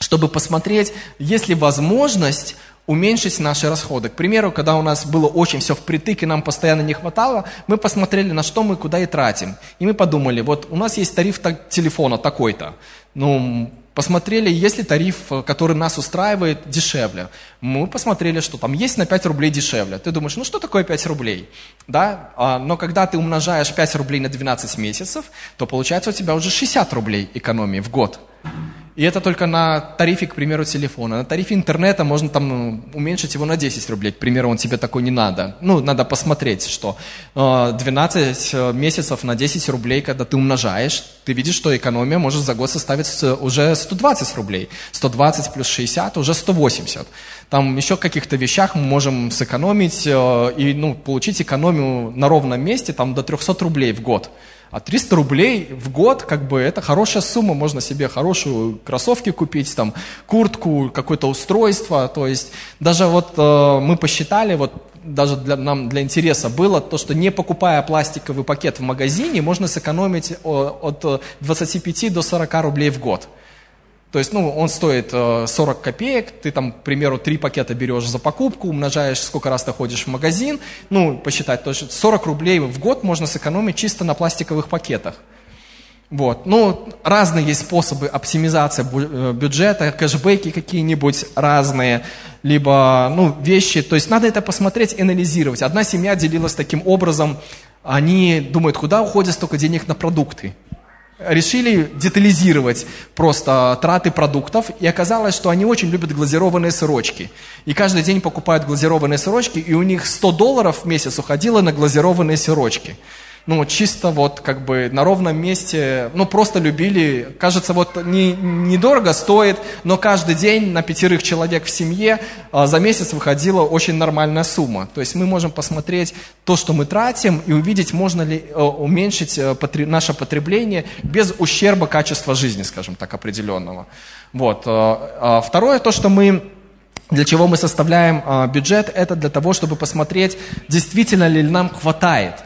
чтобы посмотреть, есть ли возможность уменьшить наши расходы. К примеру, когда у нас было очень все впритык и нам постоянно не хватало, мы посмотрели, на что мы куда и тратим. И мы подумали, вот у нас есть тариф телефона такой-то. Ну, посмотрели, есть ли тариф, который нас устраивает, дешевле. Мы посмотрели, что там есть на 5 рублей дешевле. Ты думаешь, ну что такое 5 рублей? Да? А, но когда ты умножаешь 5 рублей на 12 месяцев, то получается у тебя уже 60 рублей экономии в год. И это только на тарифе, к примеру, телефона. На тарифе интернета можно там ну, уменьшить его на 10 рублей. К примеру, он тебе такой не надо. Ну, надо посмотреть, что 12 э, месяцев на 10 рублей, когда ты умножаешь, ты видишь, что экономия может за год составить уже 120 рублей. 120 плюс 60 уже 180. Там еще каких-то вещах мы можем сэкономить э, и ну, получить экономию на ровном месте там, до 300 рублей в год. А 300 рублей в год, как бы, это хорошая сумма, можно себе хорошую кроссовки купить, там, куртку, какое-то устройство, то есть даже вот э, мы посчитали, вот даже для, нам для интереса было, то, что не покупая пластиковый пакет в магазине, можно сэкономить от 25 до 40 рублей в год. То есть, ну, он стоит 40 э, копеек, ты там, к примеру, три пакета берешь за покупку, умножаешь, сколько раз ты ходишь в магазин, ну, посчитать, то есть 40 рублей в год можно сэкономить чисто на пластиковых пакетах. Вот. Ну, разные есть способы оптимизации э, бюджета, кэшбэки какие-нибудь разные, либо, ну, вещи. То есть надо это посмотреть, анализировать. Одна семья делилась таким образом, они думают, куда уходит столько денег на продукты решили детализировать просто траты продуктов, и оказалось, что они очень любят глазированные сырочки. И каждый день покупают глазированные сырочки, и у них 100 долларов в месяц уходило на глазированные сырочки ну, чисто вот как бы на ровном месте, ну, просто любили. Кажется, вот не, недорого стоит, но каждый день на пятерых человек в семье а, за месяц выходила очень нормальная сумма. То есть мы можем посмотреть то, что мы тратим, и увидеть, можно ли а, уменьшить а, потр... наше потребление без ущерба качества жизни, скажем так, определенного. Вот. А, а, второе, то, что мы для чего мы составляем а, бюджет, это для того, чтобы посмотреть, действительно ли нам хватает –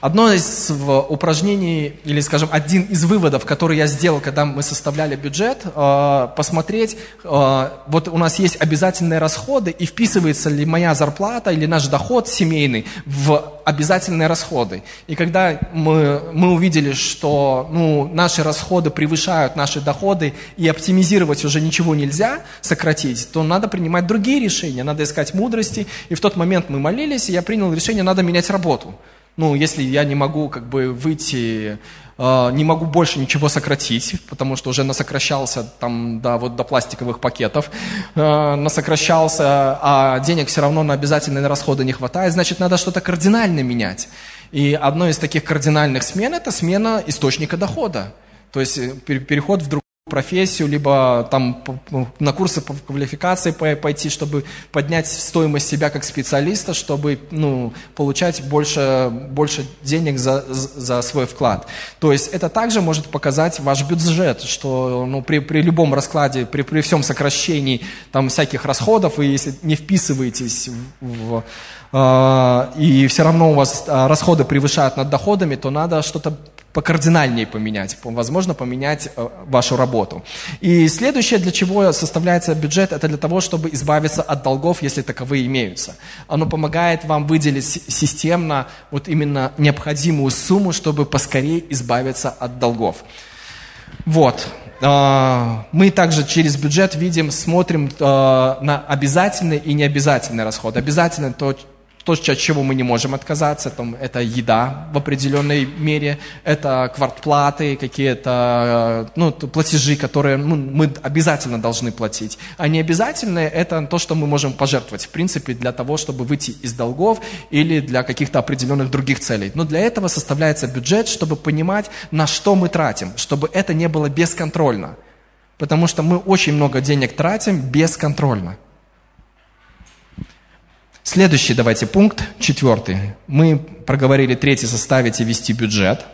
Одно из упражнений, или, скажем, один из выводов, который я сделал, когда мы составляли бюджет, э, посмотреть, э, вот у нас есть обязательные расходы, и вписывается ли моя зарплата или наш доход семейный в обязательные расходы. И когда мы, мы увидели, что ну, наши расходы превышают наши доходы, и оптимизировать уже ничего нельзя, сократить, то надо принимать другие решения, надо искать мудрости. И в тот момент мы молились, и я принял решение, надо менять работу ну, если я не могу как бы выйти, э, не могу больше ничего сократить, потому что уже насокращался там, да, вот до пластиковых пакетов, э, насокращался, а денег все равно на обязательные расходы не хватает, значит, надо что-то кардинально менять. И одно из таких кардинальных смен – это смена источника дохода. То есть э, переход в другой профессию, либо там на курсы по квалификации пойти, чтобы поднять стоимость себя как специалиста, чтобы ну, получать больше, больше денег за, за свой вклад. То есть это также может показать ваш бюджет, что ну, при, при любом раскладе, при, при всем сокращении там, всяких расходов, вы если не вписываетесь в, в э, и все равно у вас а, расходы превышают над доходами, то надо что-то покардинальнее поменять, возможно, поменять э, вашу работу. И следующее, для чего составляется бюджет, это для того, чтобы избавиться от долгов, если таковые имеются. Оно помогает вам выделить системно вот именно необходимую сумму, чтобы поскорее избавиться от долгов. Вот. А, мы также через бюджет видим, смотрим э, на обязательные и необязательные расходы. Обязательно то, то, от чего мы не можем отказаться, там, это еда в определенной мере, это квартплаты, какие-то ну, платежи, которые ну, мы обязательно должны платить. А не обязательные – это то, что мы можем пожертвовать, в принципе, для того, чтобы выйти из долгов или для каких-то определенных других целей. Но для этого составляется бюджет, чтобы понимать, на что мы тратим, чтобы это не было бесконтрольно. Потому что мы очень много денег тратим бесконтрольно. Следующий давайте пункт, четвертый. Мы проговорили третий, составить и вести бюджет.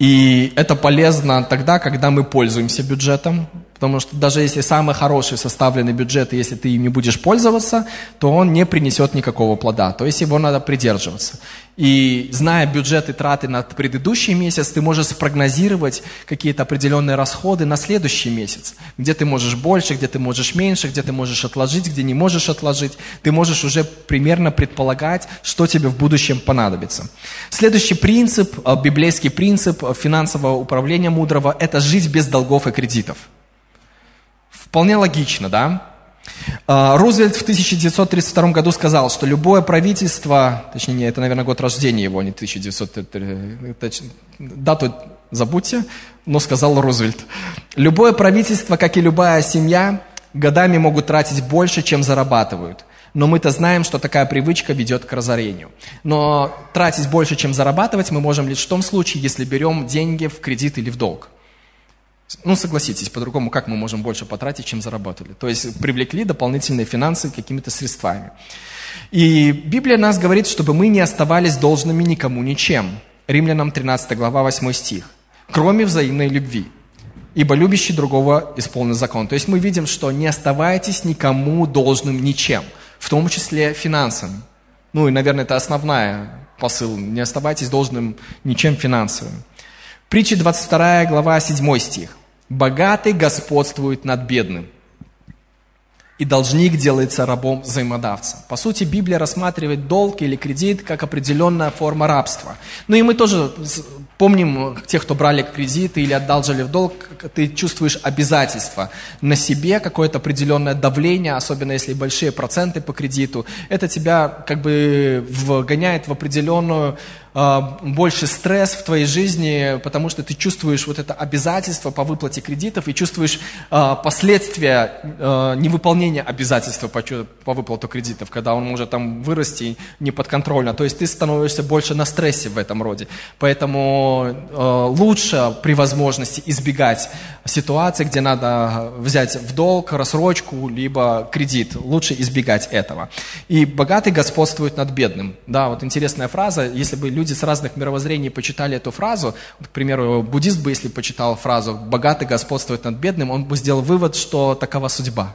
И это полезно тогда, когда мы пользуемся бюджетом, Потому что даже если самый хороший составленный бюджет, если ты им не будешь пользоваться, то он не принесет никакого плода. То есть его надо придерживаться. И зная бюджет и траты на предыдущий месяц, ты можешь спрогнозировать какие-то определенные расходы на следующий месяц. Где ты можешь больше, где ты можешь меньше, где ты можешь отложить, где не можешь отложить. Ты можешь уже примерно предполагать, что тебе в будущем понадобится. Следующий принцип, э, библейский принцип финансового управления мудрого – это жить без долгов и кредитов. Вполне логично, да? А, Рузвельт в 1932 году сказал, что любое правительство, точнее, не, это, наверное, год рождения его, а не 1900, дату забудьте, но сказал Рузвельт. Любое правительство, как и любая семья, годами могут тратить больше, чем зарабатывают. Но мы-то знаем, что такая привычка ведет к разорению. Но тратить больше, чем зарабатывать, мы можем лишь в том случае, если берем деньги в кредит или в долг. Ну, согласитесь, по-другому, как мы можем больше потратить, чем заработали? То есть привлекли дополнительные финансы какими-то средствами. И Библия нас говорит, чтобы мы не оставались должными никому ничем. Римлянам 13 глава 8 стих. Кроме взаимной любви. Ибо любящий другого исполнен закон. То есть мы видим, что не оставайтесь никому должным ничем, в том числе финансами. Ну и, наверное, это основная посыл. Не оставайтесь должным ничем финансовым. Притча 22 глава 7 стих. «Богатый господствует над бедным, и должник делается рабом взаимодавца». По сути, Библия рассматривает долг или кредит как определенная форма рабства. Ну и мы тоже помним тех, кто брали кредиты или отдалжили в долг, ты чувствуешь обязательства на себе, какое-то определенное давление, особенно если большие проценты по кредиту. Это тебя как бы вгоняет в определенную больше стресс в твоей жизни, потому что ты чувствуешь вот это обязательство по выплате кредитов и чувствуешь а, последствия а, невыполнения обязательства по выплату кредитов, когда он может там вырасти неподконтрольно. То есть ты становишься больше на стрессе в этом роде. Поэтому лучше при возможности избегать ситуации, где надо взять в долг, рассрочку, либо кредит. Лучше избегать этого. И богатый господствует над бедным. Да, вот интересная фраза. Если бы люди люди с разных мировоззрений почитали эту фразу, к примеру, буддист бы, если почитал фразу «богатый господствует над бедным», он бы сделал вывод, что такова судьба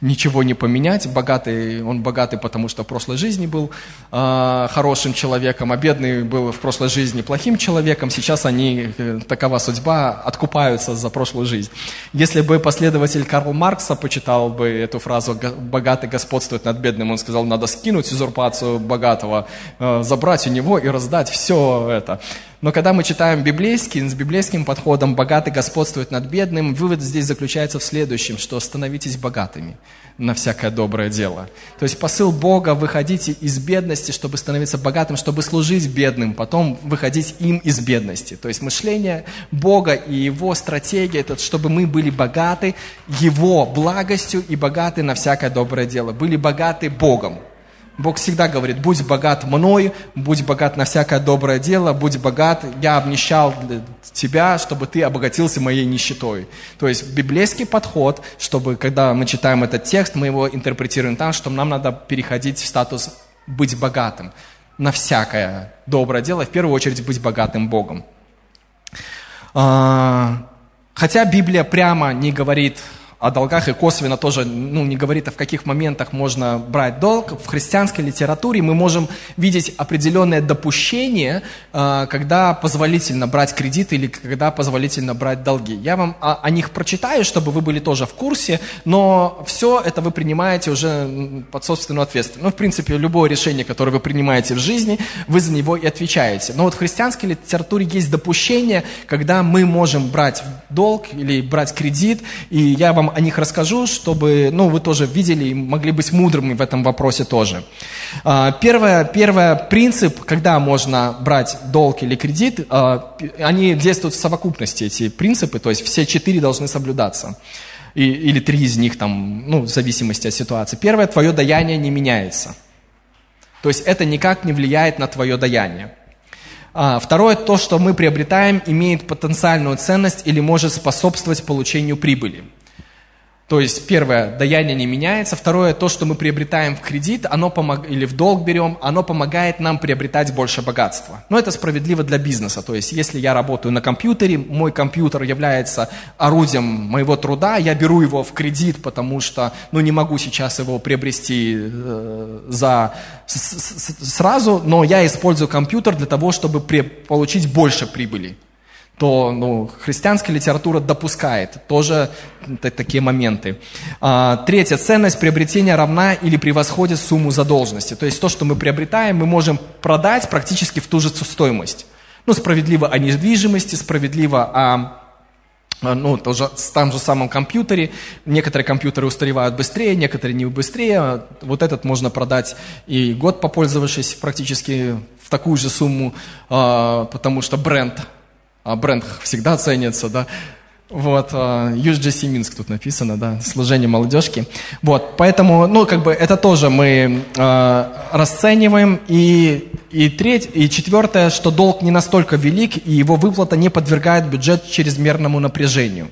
ничего не поменять. Богатый, он богатый, потому что в прошлой жизни был э, хорошим человеком, а бедный был в прошлой жизни плохим человеком. Сейчас они, э, такова судьба, откупаются за прошлую жизнь. Если бы последователь Карла Маркса почитал бы эту фразу «богатый господствует над бедным», он сказал, надо скинуть узурпацию богатого, э, забрать у него и раздать все это. Но когда мы читаем библейский, с библейским подходом «богатый господствует над бедным», вывод здесь заключается в следующем, что становитесь богатыми на всякое доброе дело. То есть посыл Бога – выходите из бедности, чтобы становиться богатым, чтобы служить бедным, потом выходить им из бедности. То есть мышление Бога и Его стратегия – это чтобы мы были богаты Его благостью и богаты на всякое доброе дело, были богаты Богом. Бог всегда говорит, будь богат мной, будь богат на всякое доброе дело, будь богат, я обнищал тебя, чтобы ты обогатился моей нищетой. То есть библейский подход, чтобы когда мы читаем этот текст, мы его интерпретируем там, что нам надо переходить в статус быть богатым на всякое доброе дело, в первую очередь быть богатым Богом. А, хотя Библия прямо не говорит о долгах и косвенно тоже ну, не говорит, а в каких моментах можно брать долг. В христианской литературе мы можем видеть определенное допущение, а, когда позволительно брать кредит или когда позволительно брать долги. Я вам о, о них прочитаю, чтобы вы были тоже в курсе, но все это вы принимаете уже под собственную ответственность. Ну, в принципе, любое решение, которое вы принимаете в жизни, вы за него и отвечаете. Но вот в христианской литературе есть допущение, когда мы можем брать долг или брать кредит, и я вам о них расскажу, чтобы ну, вы тоже видели и могли быть мудрыми в этом вопросе тоже. А, первое, первое принцип, когда можно брать долг или кредит, а, они действуют в совокупности, эти принципы, то есть все четыре должны соблюдаться. И, или три из них, там, ну, в зависимости от ситуации. Первое, твое даяние не меняется. То есть это никак не влияет на твое даяние. А, второе, то, что мы приобретаем, имеет потенциальную ценность или может способствовать получению прибыли. То есть, первое, даяние не меняется. Второе, то, что мы приобретаем в кредит, оно помог... или в долг берем, оно помогает нам приобретать больше богатства. Но это справедливо для бизнеса. То есть, если я работаю на компьютере, мой компьютер является орудием моего труда, я беру его в кредит, потому что ну, не могу сейчас его приобрести э, за... с -с сразу, но я использую компьютер для того, чтобы при... получить больше прибыли то ну, христианская литература допускает тоже такие моменты. А, третья ценность приобретения равна или превосходит сумму задолженности. То есть то, что мы приобретаем, мы можем продать практически в ту же стоимость. Ну, справедливо о недвижимости, справедливо о а, ну, тоже в том же самом компьютере. Некоторые компьютеры устаревают быстрее, некоторые не быстрее. Вот этот можно продать и год попользовавшись практически в такую же сумму, а, потому что бренд, бренд всегда ценится, да. Вот, USGC Минск тут написано, да, служение молодежки. Вот, поэтому, ну, как бы это тоже мы э, расцениваем. И, и треть, и четвертое, что долг не настолько велик, и его выплата не подвергает бюджет чрезмерному напряжению.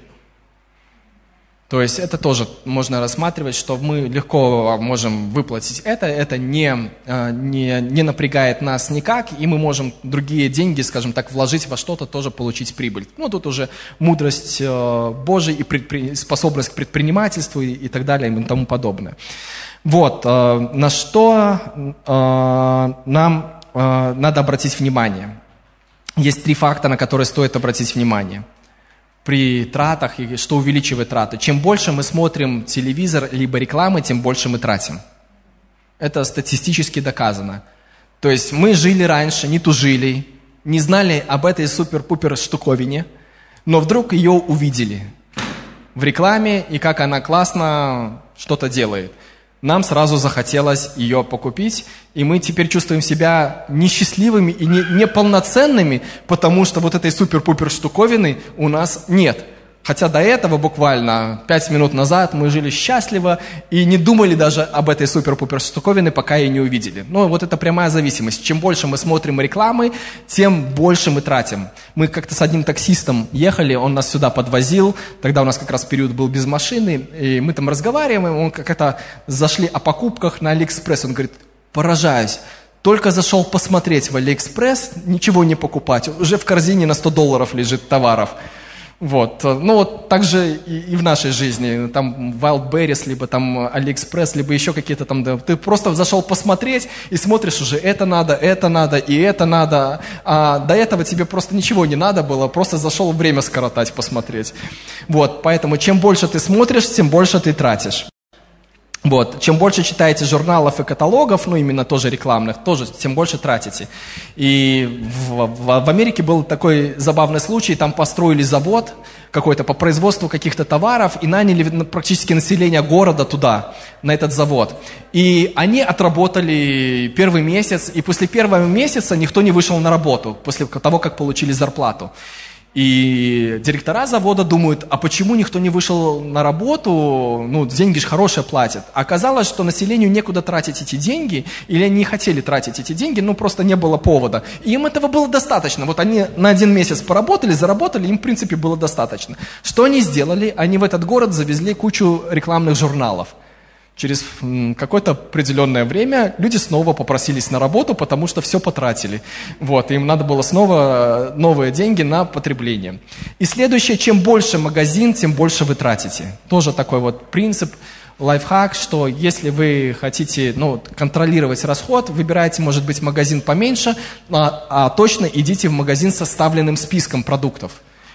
То есть это тоже можно рассматривать, что мы легко можем выплатить это, это не, а, не, не напрягает нас никак, и мы можем другие деньги, скажем так, вложить во что-то, тоже получить прибыль. Ну, тут уже мудрость э, Божия и предпри... способность к предпринимательству и, и так далее и тому подобное. Вот, э, на что э, нам надо обратить внимание. Есть три факта, на которые стоит обратить внимание – при тратах, и что увеличивает траты. Чем больше мы смотрим телевизор либо рекламы, тем больше мы тратим. Это статистически доказано. То есть мы жили раньше, не тужили, не знали об этой супер-пупер штуковине, но вдруг ее увидели в рекламе и как она классно что-то делает нам сразу захотелось ее покупить, и мы теперь чувствуем себя несчастливыми и не, неполноценными, потому что вот этой супер-пупер штуковины у нас нет. Хотя до этого буквально пять минут назад мы жили счастливо и не думали даже об этой супер-пупер штуковине, пока ее не увидели. Ну, вот это прямая зависимость. Чем больше мы смотрим рекламы, тем больше мы тратим. Мы как-то с одним таксистом ехали, он нас сюда подвозил, тогда у нас как раз период был без машины, и мы там разговариваем, он как-то зашли о покупках на Алиэкспресс, он говорит, поражаюсь, только зашел посмотреть в Алиэкспресс, ничего не покупать, уже в корзине на 100 долларов лежит товаров. Вот. Ну, вот так же и, и в нашей жизни. Там Wildberries, либо там AliExpress, либо еще какие-то там... Да, ты просто зашел посмотреть и смотришь уже, это надо, это надо и это надо. А до этого тебе просто ничего не надо было, просто зашел время скоротать, посмотреть. Вот, поэтому чем больше ты смотришь, тем больше ты тратишь. Вот. Чем больше читаете журналов и каталогов, ну именно тоже рекламных, тоже тем больше тратите. И в, в, в Америке был такой забавный случай, там построили завод какой-то по производству каких-то товаров и наняли практически население города туда, на этот завод. И они отработали первый месяц, и после первого месяца никто не вышел на работу, после того, как получили зарплату. И директора завода думают, а почему никто не вышел на работу, ну, деньги же хорошие платят. Оказалось, что населению некуда тратить эти деньги, или они не хотели тратить эти деньги, ну, просто не было повода. И им этого было достаточно. Вот они на один месяц поработали, заработали, им, в принципе, было достаточно. Что они сделали? Они в этот город завезли кучу рекламных журналов. Через какое-то определенное время люди снова попросились на работу, потому что все потратили. Вот, им надо было снова новые деньги на потребление. И следующее, чем больше магазин, тем больше вы тратите. Тоже такой вот принцип, лайфхак, что если вы хотите ну, контролировать расход, выбирайте, может быть, магазин поменьше, а, а точно идите в магазин с составленным списком продуктов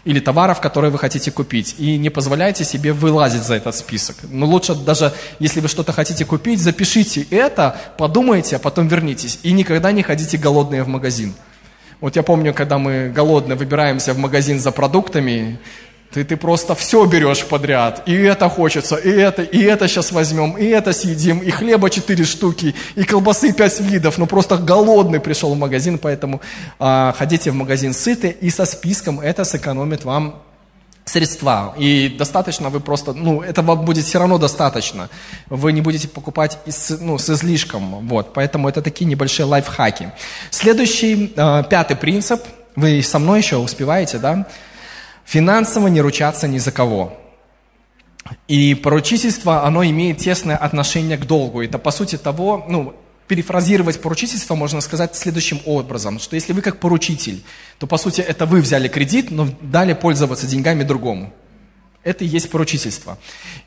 или товаров, которые вы хотите купить. И не позволяйте себе вылазить за этот список. Но лучше даже, если вы что-то хотите купить, запишите это, подумайте, а потом вернитесь. И никогда не ходите голодные в магазин. Вот я помню, когда мы голодные выбираемся в магазин за продуктами, ты, ты просто все берешь подряд. И это хочется, и это, и это сейчас возьмем, и это съедим, и хлеба четыре штуки, и колбасы пять видов. Ну просто голодный пришел в магазин, поэтому а, ходите в магазин сытый и со списком это сэкономит вам средства. И достаточно вы просто, ну, это вам будет все равно достаточно. Вы не будете покупать из, ну, с излишком. Вот, поэтому это такие небольшие лайфхаки. Следующий, э, пятый принцип. Вы со мной еще успеваете, да? Финансово не ручаться ни за кого. И поручительство, оно имеет тесное отношение к долгу. Это, по сути того, ну, перефразировать поручительство можно сказать следующим образом, что если вы как поручитель, то, по сути, это вы взяли кредит, но дали пользоваться деньгами другому. Это и есть поручительство.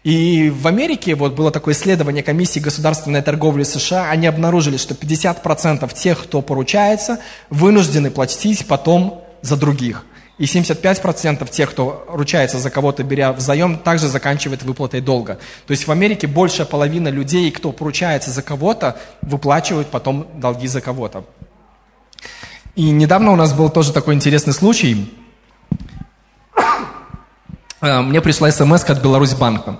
И в Америке вот было такое исследование комиссии государственной торговли США. Они обнаружили, что 50% тех, кто поручается, вынуждены платить потом за других. И 75% тех, кто ручается за кого-то, беря взаем, также заканчивает выплатой долга. То есть в Америке большая половина людей, кто поручается за кого-то, выплачивают потом долги за кого-то. И недавно у нас был тоже такой интересный случай. э, мне пришла смс от Беларусьбанка.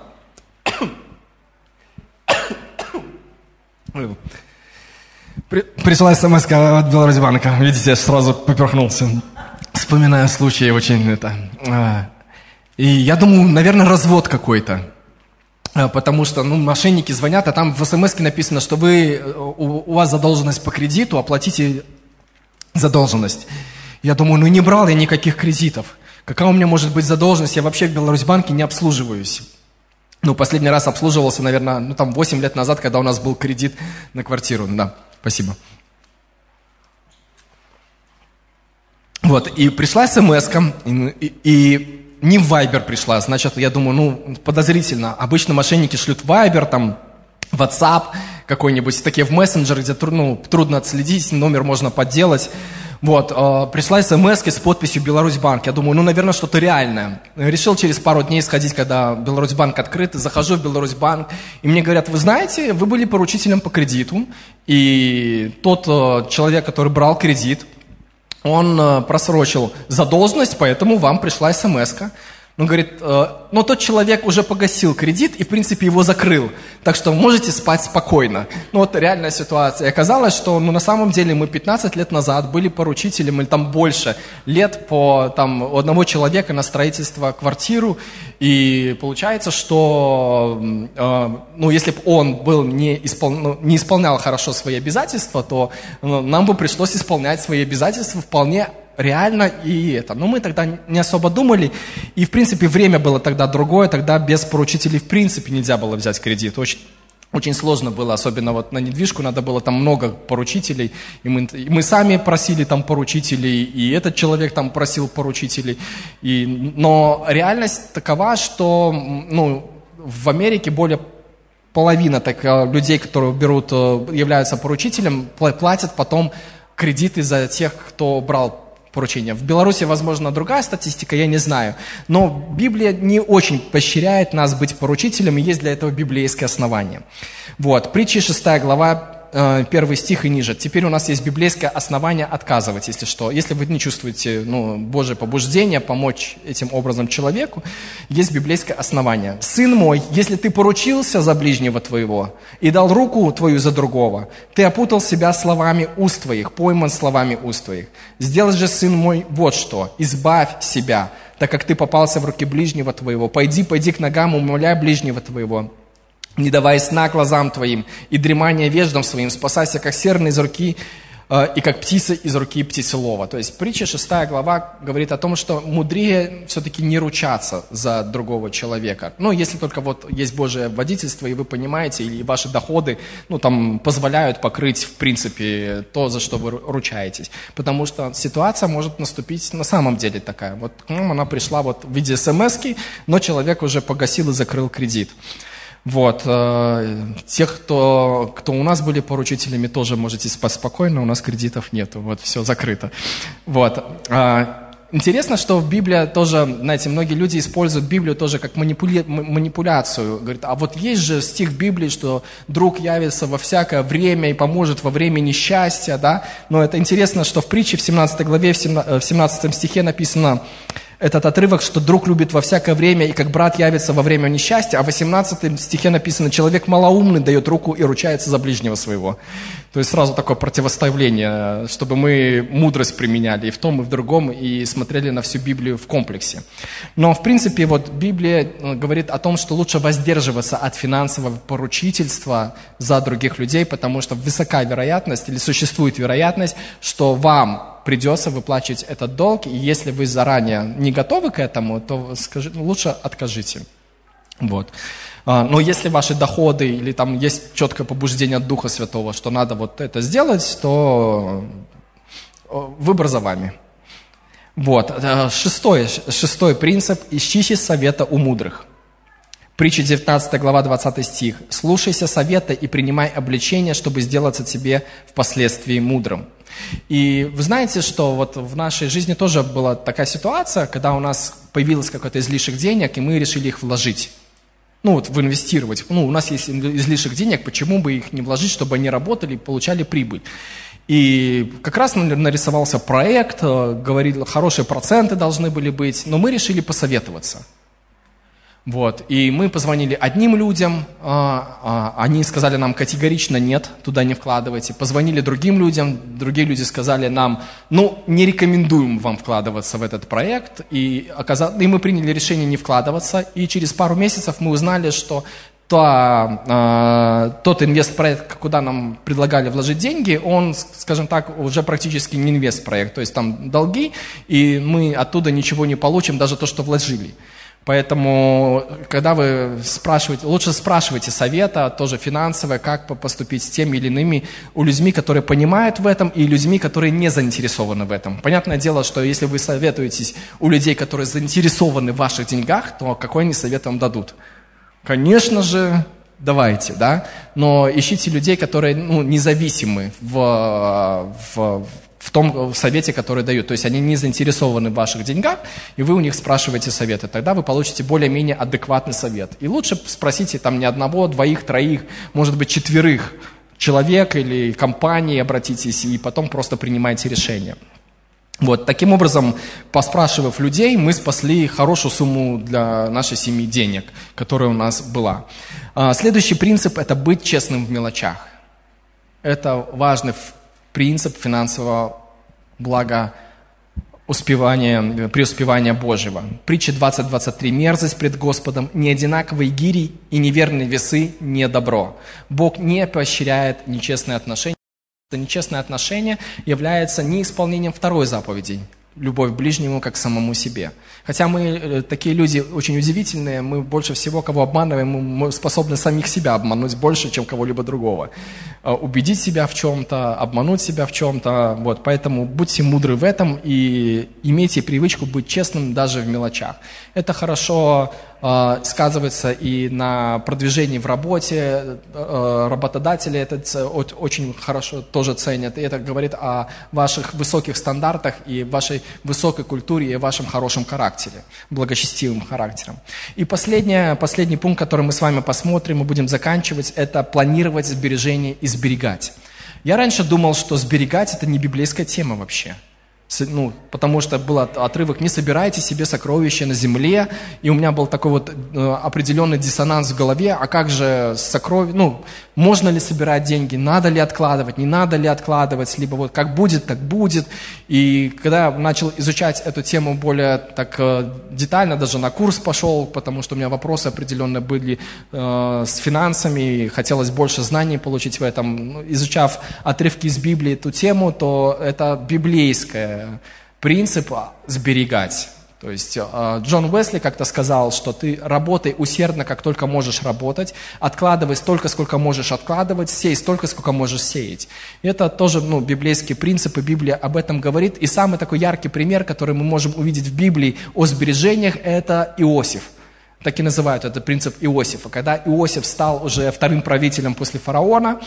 Пришла смс от Беларусьбанка. Видите, я сразу поперхнулся. Вспоминаю случай очень это... А, и я думаю, наверное, развод какой-то. А, потому что ну, мошенники звонят, а там в смс написано, что вы, э, у, у вас задолженность по кредиту, оплатите задолженность. Я думаю, ну не брал я никаких кредитов. Какая у меня может быть задолженность? Я вообще в Беларусьбанке не обслуживаюсь. Ну, последний раз обслуживался, наверное, ну там 8 лет назад, когда у нас был кредит на квартиру. Да, спасибо. Вот, и пришла смс и, и, не в Viber пришла, значит, я думаю, ну, подозрительно. Обычно мошенники шлют Viber, там, WhatsApp какой-нибудь, такие в мессенджер, где ну, трудно отследить, номер можно подделать. Вот, э, пришла смс с подписью Беларусьбанк. Я думаю, ну, наверное, что-то реальное. Решил через пару дней сходить, когда Беларусьбанк открыт. Захожу в Беларусьбанк, и мне говорят, вы знаете, вы были поручителем по кредиту, и тот э, человек, который брал кредит, он э, просрочил задолженность, поэтому вам пришла смс -ка. Он говорит, э, но тот человек уже погасил кредит и, в принципе, его закрыл. Так что можете спать спокойно. Ну вот реальная ситуация. И оказалось, что ну, на самом деле мы 15 лет назад были поручителем, или там больше лет по там, у одного человека на строительство квартиру. И получается, что э, ну, если бы он был не, испол... ну, не исполнял хорошо свои обязательства, то ну, нам бы пришлось исполнять свои обязательства вполне реально и это. Но мы тогда не особо думали, и в принципе время было тогда другое, тогда без поручителей в принципе нельзя было взять кредит. Очень, очень сложно было, особенно вот на недвижку надо было там много поручителей, и мы, и мы сами просили там поручителей, и этот человек там просил поручителей. И, но реальность такова, что ну, в Америке более половина так, э, людей, которые берут, э, являются поручителем, платят потом кредиты за тех, кто брал поручения. В Беларуси, возможно, другая статистика, я не знаю. Но Библия не очень поощряет нас быть поручителем, и есть для этого библейское основание. Вот, притчи 6 глава, первый стих и ниже. Теперь у нас есть библейское основание отказывать, если что. Если вы не чувствуете ну, Божье побуждение помочь этим образом человеку, есть библейское основание. «Сын мой, если ты поручился за ближнего твоего и дал руку твою за другого, ты опутал себя словами уст твоих, пойман словами уст твоих. Сделай же, сын мой, вот что, избавь себя, так как ты попался в руки ближнего твоего. Пойди, пойди к ногам, умоляй ближнего твоего, не давая сна глазам твоим и дремания веждам своим, спасайся, как серный из руки э, и как птица из руки птицелова. То есть притча 6 глава говорит о том, что мудрее все-таки не ручаться за другого человека. Ну, если только вот есть Божье водительство, и вы понимаете, или ваши доходы, ну, там, позволяют покрыть, в принципе, то, за что вы ручаетесь. Потому что ситуация может наступить на самом деле такая. Вот ну, она пришла вот в виде смс но человек уже погасил и закрыл кредит. Вот. Э, тех, кто, кто у нас были поручителями, тоже можете спать спокойно, у нас кредитов нет, вот, все закрыто. Вот. А, интересно, что в Библии тоже, знаете, многие люди используют Библию тоже как манипули... манипуляцию. Говорят, а вот есть же стих Библии, что друг явится во всякое время и поможет во время несчастья, да? Но это интересно, что в притче в 17 главе, в 17 э, стихе написано, этот отрывок, что друг любит во всякое время, и как брат явится во время несчастья, а в 18 стихе написано, человек малоумный дает руку и ручается за ближнего своего. То есть сразу такое противоставление, чтобы мы мудрость применяли и в том, и в другом, и смотрели на всю Библию в комплексе. Но, в принципе, вот Библия э, говорит о том, что лучше воздерживаться от финансового поручительства за других людей, потому что высока вероятность, или существует вероятность, что вам придется выплачивать этот долг, и если вы заранее не готовы к этому, то скажи, лучше откажите. Вот. А, но если ваши доходы или там есть четкое побуждение от Духа Святого, что надо вот это сделать, то э, выбор за вами. Вот. Э, шестой, шестой принцип – ищите совета у мудрых. Притча 19 глава 20 стих. «Слушайся совета и принимай обличение, чтобы сделаться тебе впоследствии мудрым». И вы знаете, что вот в нашей жизни тоже была такая ситуация, когда у нас появилось какой-то излишек денег, и мы решили их вложить. Ну вот, в инвестировать. Ну, у нас есть излишек денег, почему бы их не вложить, чтобы они работали и получали прибыль. И как раз нарисовался проект, э, говорил, хорошие проценты должны были быть, но мы решили посоветоваться. Вот. И мы позвонили одним людям, а, а, они сказали нам категорично нет, туда не вкладывайте. Позвонили другим людям, другие люди сказали нам, ну, не рекомендуем вам вкладываться в этот проект. И, оказалось, и мы приняли решение не вкладываться. И через пару месяцев мы узнали, что то, э, тот инвестпроект, куда нам предлагали вложить деньги, он, скажем так, уже практически не инвестпроект. То есть там долги, и мы оттуда ничего не получим, даже то, что вложили. Поэтому, когда вы спрашиваете, лучше спрашивайте совета, тоже финансовое, как поступить с теми или иными, у людьми, которые понимают в этом, и людьми, которые не заинтересованы в этом. Понятное дело, что если вы советуетесь у людей, которые заинтересованы в ваших деньгах, то какой они совет вам дадут? Конечно же, давайте, да, но ищите людей, которые ну, независимы в, в, в том совете, который дают. То есть они не заинтересованы в ваших деньгах, и вы у них спрашиваете советы. Тогда вы получите более-менее адекватный совет. И лучше спросите там не одного, двоих, троих, может быть, четверых человек или компании обратитесь, и потом просто принимайте решение. Вот, таким образом, поспрашивав людей, мы спасли хорошую сумму для нашей семьи денег, которая у нас была. А, следующий принцип – это быть честным в мелочах. Это важный принцип финансового блага успевания, преуспевания Божьего. Притча 20.23. «Мерзость пред Господом, неодинаковые гири и неверные весы не добро». Бог не поощряет нечестные отношения. Нечестное отношение является неисполнением второй заповеди – любовь к ближнему, как к самому себе. Хотя мы э, такие люди очень удивительные, мы больше всего, кого обманываем, мы способны самих себя обмануть больше, чем кого-либо другого. Э, убедить себя в чем-то, обмануть себя в чем-то. Вот, поэтому будьте мудры в этом и имейте привычку быть честным даже в мелочах. Это хорошо э, сказывается и на продвижении в работе. Работодатели это очень хорошо тоже ценят. И это говорит о ваших высоких стандартах и вашей высокой культуре и вашем хорошем характере, благочестивым характером. И последнее, последний пункт, который мы с вами посмотрим и будем заканчивать, это планировать сбережения и сберегать. Я раньше думал, что сберегать это не библейская тема вообще – ну, потому что был отрывок «Не собирайте себе сокровища на земле», и у меня был такой вот э, определенный диссонанс в голове, а как же сокровища, ну, можно ли собирать деньги, надо ли откладывать, не надо ли откладывать, либо вот как будет, так будет. И когда я начал изучать эту тему более так э, детально, даже на курс пошел, потому что у меня вопросы определенные были э, с финансами, хотелось больше знаний получить в этом. Ну, изучав отрывки из Библии эту тему, то это библейская принцип сберегать. То есть э, Джон Уэсли как-то сказал, что ты работай усердно, как только можешь работать, откладывай столько, сколько можешь откладывать, сей столько, сколько можешь сеять. Это тоже ну, библейские принципы, Библия об этом говорит. И самый такой яркий пример, который мы можем увидеть в Библии о сбережениях, это Иосиф. Так и называют это принцип Иосифа. Когда Иосиф стал уже вторым правителем после фараона,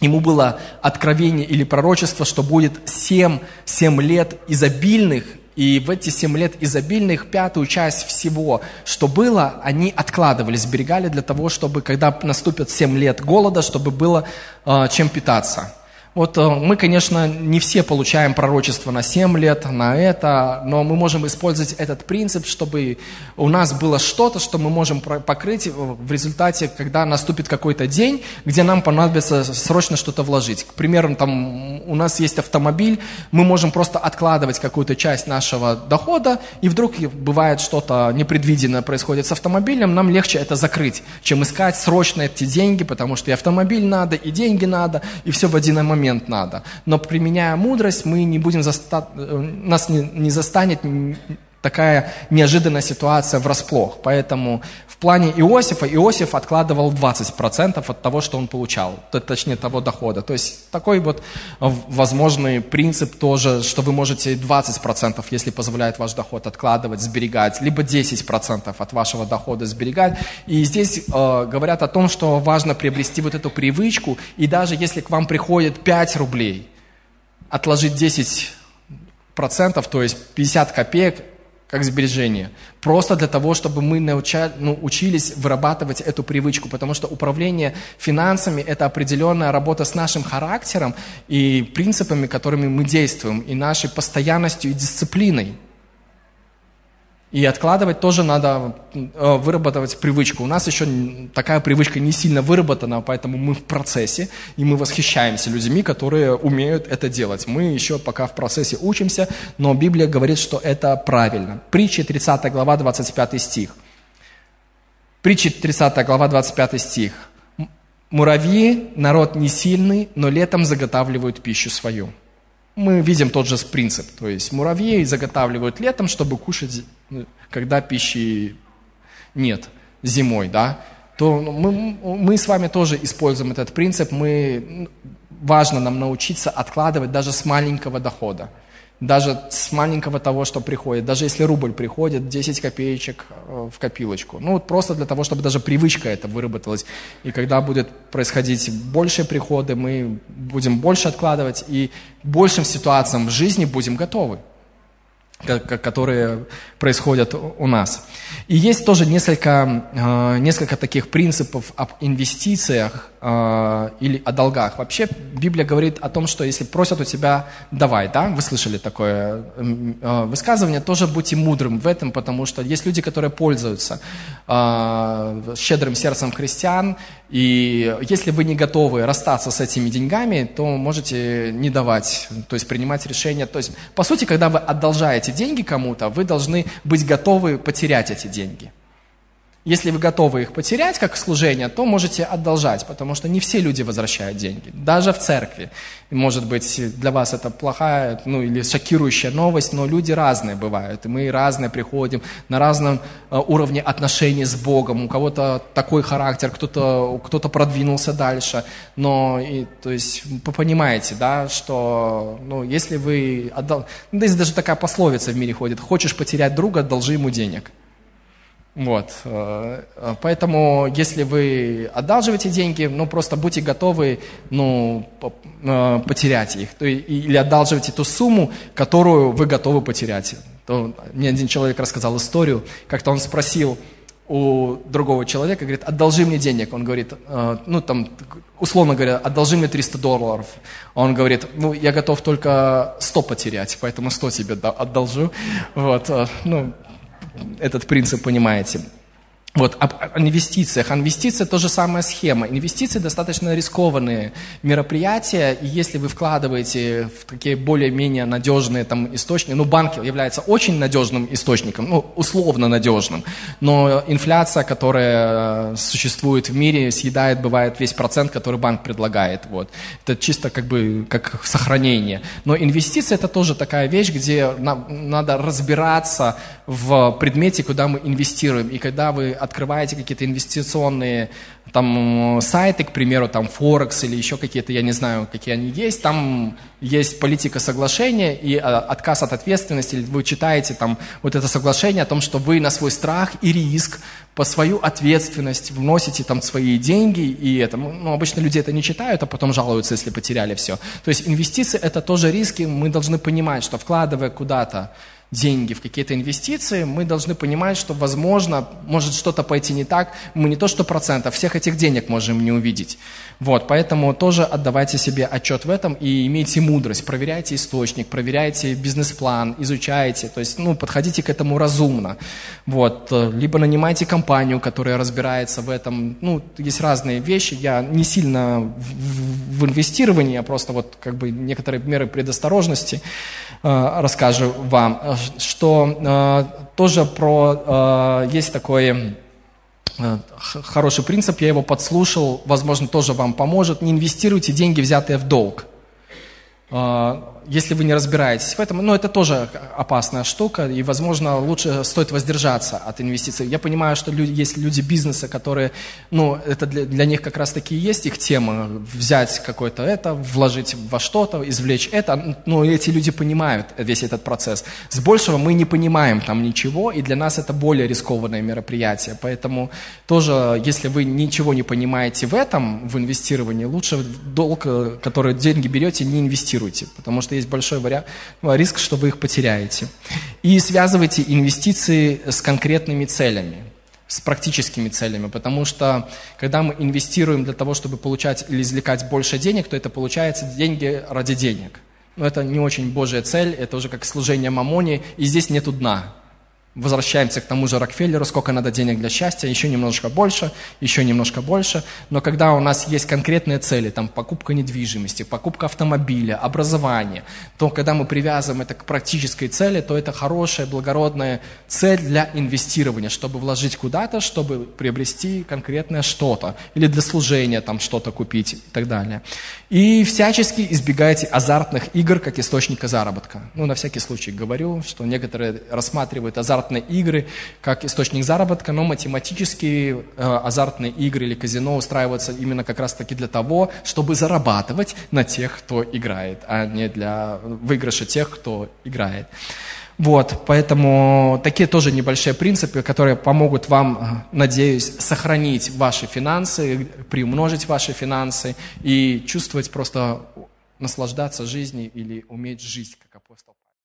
ему было откровение или пророчество, что будет семь, семь лет изобильных, и в эти семь лет изобильных пятую часть всего, что было, они откладывали, сберегали для того, чтобы, когда наступят семь лет голода, чтобы было э, чем питаться. Вот э, мы, конечно, не все получаем пророчество на 7 лет, на это, но мы можем использовать этот принцип, чтобы у нас было что-то, что мы можем покрыть в результате, когда наступит какой-то день, где нам понадобится срочно что-то вложить. К примеру, там у нас есть автомобиль, мы можем просто откладывать какую-то часть нашего дохода, и вдруг бывает что-то непредвиденное происходит с автомобилем, нам легче это закрыть, чем искать срочно эти деньги, потому что и автомобиль надо, и деньги надо, и все в один момент момент надо. Но применяя мудрость, мы не будем заста... Э, нас не, не застанет такая неожиданная ситуация врасплох. Поэтому в плане Иосифа, Иосиф откладывал 20% от того, что он получал, точнее того дохода. То есть такой вот возможный принцип тоже, что вы можете 20%, если позволяет ваш доход, откладывать, сберегать, либо 10% от вашего дохода сберегать. И здесь э, говорят о том, что важно приобрести вот эту привычку, и даже если к вам приходит 5 рублей, отложить 10 процентов, то есть 50 копеек, как сбережение. Просто для того, чтобы мы науча, ну, учились вырабатывать эту привычку, потому что управление финансами – это определенная работа с нашим характером и принципами, которыми мы действуем, и нашей постоянностью и дисциплиной. И откладывать тоже надо э, вырабатывать привычку. У нас еще такая привычка не сильно выработана, поэтому мы в процессе, и мы восхищаемся людьми, которые умеют это делать. Мы еще пока в процессе учимся, но Библия говорит, что это правильно. Притча 30 глава 25 стих. Притча 30 глава 25 стих. Муравьи – народ не сильный, но летом заготавливают пищу свою. Мы видим тот же принцип. То есть муравьи заготавливают летом, чтобы кушать когда пищи нет зимой, да, то мы, мы с вами тоже используем этот принцип. Мы, важно нам научиться откладывать даже с маленького дохода даже с маленького того, что приходит, даже если рубль приходит, 10 копеечек э, в копилочку. Ну, вот просто для того, чтобы даже привычка эта выработалась. И когда будет происходить больше приходы, мы будем больше откладывать и большим ситуациям в жизни будем готовы которые происходят у нас. И есть тоже несколько, э, несколько таких принципов об инвестициях или о долгах. Вообще Библия говорит о том, что если просят у тебя, давай, да, вы слышали такое э, высказывание, тоже будьте мудрым в этом, потому что есть люди, которые пользуются щедрым сердцем христиан, и если вы не готовы расстаться с этими деньгами, то можете не давать, то есть принимать решение. То есть, по сути, когда вы одолжаете деньги кому-то, вы должны быть готовы потерять эти деньги. Если вы готовы их потерять как служение, то можете одолжать, потому что не все люди возвращают деньги, даже в церкви. Может быть, для вас это плохая ну, или шокирующая новость, но люди разные бывают, и мы разные приходим на разном э, уровне отношений с Богом. У кого-то такой характер, кто-то кто продвинулся дальше, но, и, то есть, вы понимаете, да, что, ну, если вы, отдал... ну, здесь даже такая пословица в мире ходит, хочешь потерять друга, одолжи ему денег. Вот. Э, поэтому, если вы одалживаете деньги, ну, просто будьте готовы, ну, э, потерять их. Или одалживайте ту сумму, которую вы готовы потерять. То мне один человек рассказал историю, как-то он спросил у другого человека, говорит, одолжи мне денег. Он говорит, э, ну, там, условно говоря, одолжи мне 300 долларов. Он говорит, ну, я готов только 100 потерять, поэтому 100 тебе одолжу. Вот, ну, этот принцип понимаете. Вот, об, инвестициях. Инвестиции – то же самая схема. Инвестиции достаточно рискованные мероприятия, и если вы вкладываете в такие более-менее надежные там, источники, ну, банк является очень надежным источником, ну, условно надежным, но инфляция, которая существует в мире, съедает, бывает, весь процент, который банк предлагает. Вот. Это чисто как бы как сохранение. Но инвестиции – это тоже такая вещь, где нам, надо разбираться в предмете, куда мы инвестируем. И когда вы открываете какие-то инвестиционные там сайты, к примеру, там Форекс или еще какие-то, я не знаю, какие они есть, там есть политика соглашения и а, отказ от ответственности, вы читаете там вот это соглашение о том, что вы на свой страх и риск по свою ответственность вносите там свои деньги, и это, ну, обычно люди это не читают, а потом жалуются, если потеряли все. То есть инвестиции это тоже риски, мы должны понимать, что вкладывая куда-то деньги в какие-то инвестиции, мы должны понимать, что, возможно, может что-то пойти не так. Мы не то что процентов, всех этих денег можем не увидеть. Вот, поэтому тоже отдавайте себе отчет в этом и имейте мудрость. Проверяйте источник, проверяйте бизнес-план, изучайте. То есть, ну, подходите к этому разумно. Вот, либо нанимайте компанию, которая разбирается в этом. Ну, есть разные вещи. Я не сильно в, в инвестировании, я просто вот как бы некоторые меры предосторожности э, расскажу вам что э, тоже про... Э, есть такой э, хороший принцип, я его подслушал, возможно, тоже вам поможет. Не инвестируйте деньги, взятые в долг. Если вы не разбираетесь в этом, ну, это тоже опасная штука, и, возможно, лучше стоит воздержаться от инвестиций. Я понимаю, что люди, есть люди бизнеса, которые, ну, это для, для них как раз-таки есть их тема, взять какое-то это, вложить во что-то, извлечь это, ну, эти люди понимают весь этот процесс. С большего мы не понимаем там ничего, и для нас это более рискованное мероприятие, поэтому тоже, если вы ничего не понимаете в этом, в инвестировании, лучше долг, э, который деньги берете, не инвестируйте, потому что есть большой вариант, риск, что вы их потеряете. И связывайте инвестиции с конкретными целями с практическими целями, потому что когда мы инвестируем для того, чтобы получать или извлекать больше денег, то это получается деньги ради денег. Но это не очень Божья цель, это уже как служение мамоне, и здесь нету дна. Возвращаемся к тому же Рокфеллеру, сколько надо денег для счастья, еще немножко больше, еще немножко больше. Но когда у нас есть конкретные цели, там покупка недвижимости, покупка автомобиля, образование, то когда мы привязываем это к практической цели, то это хорошая, благородная цель для инвестирования, чтобы вложить куда-то, чтобы приобрести конкретное что-то, или для служения там что-то купить и так далее. И всячески избегайте азартных игр как источника заработка. Ну, на всякий случай говорю, что некоторые рассматривают азарт азартные игры как источник заработка, но математически э, азартные игры или казино устраиваются именно как раз таки для того, чтобы зарабатывать на тех, кто играет, а не для выигрыша тех, кто играет. Вот, поэтому такие тоже небольшие принципы, которые помогут вам, э, надеюсь, сохранить ваши финансы, приумножить ваши финансы и чувствовать просто, наслаждаться жизнью или уметь жить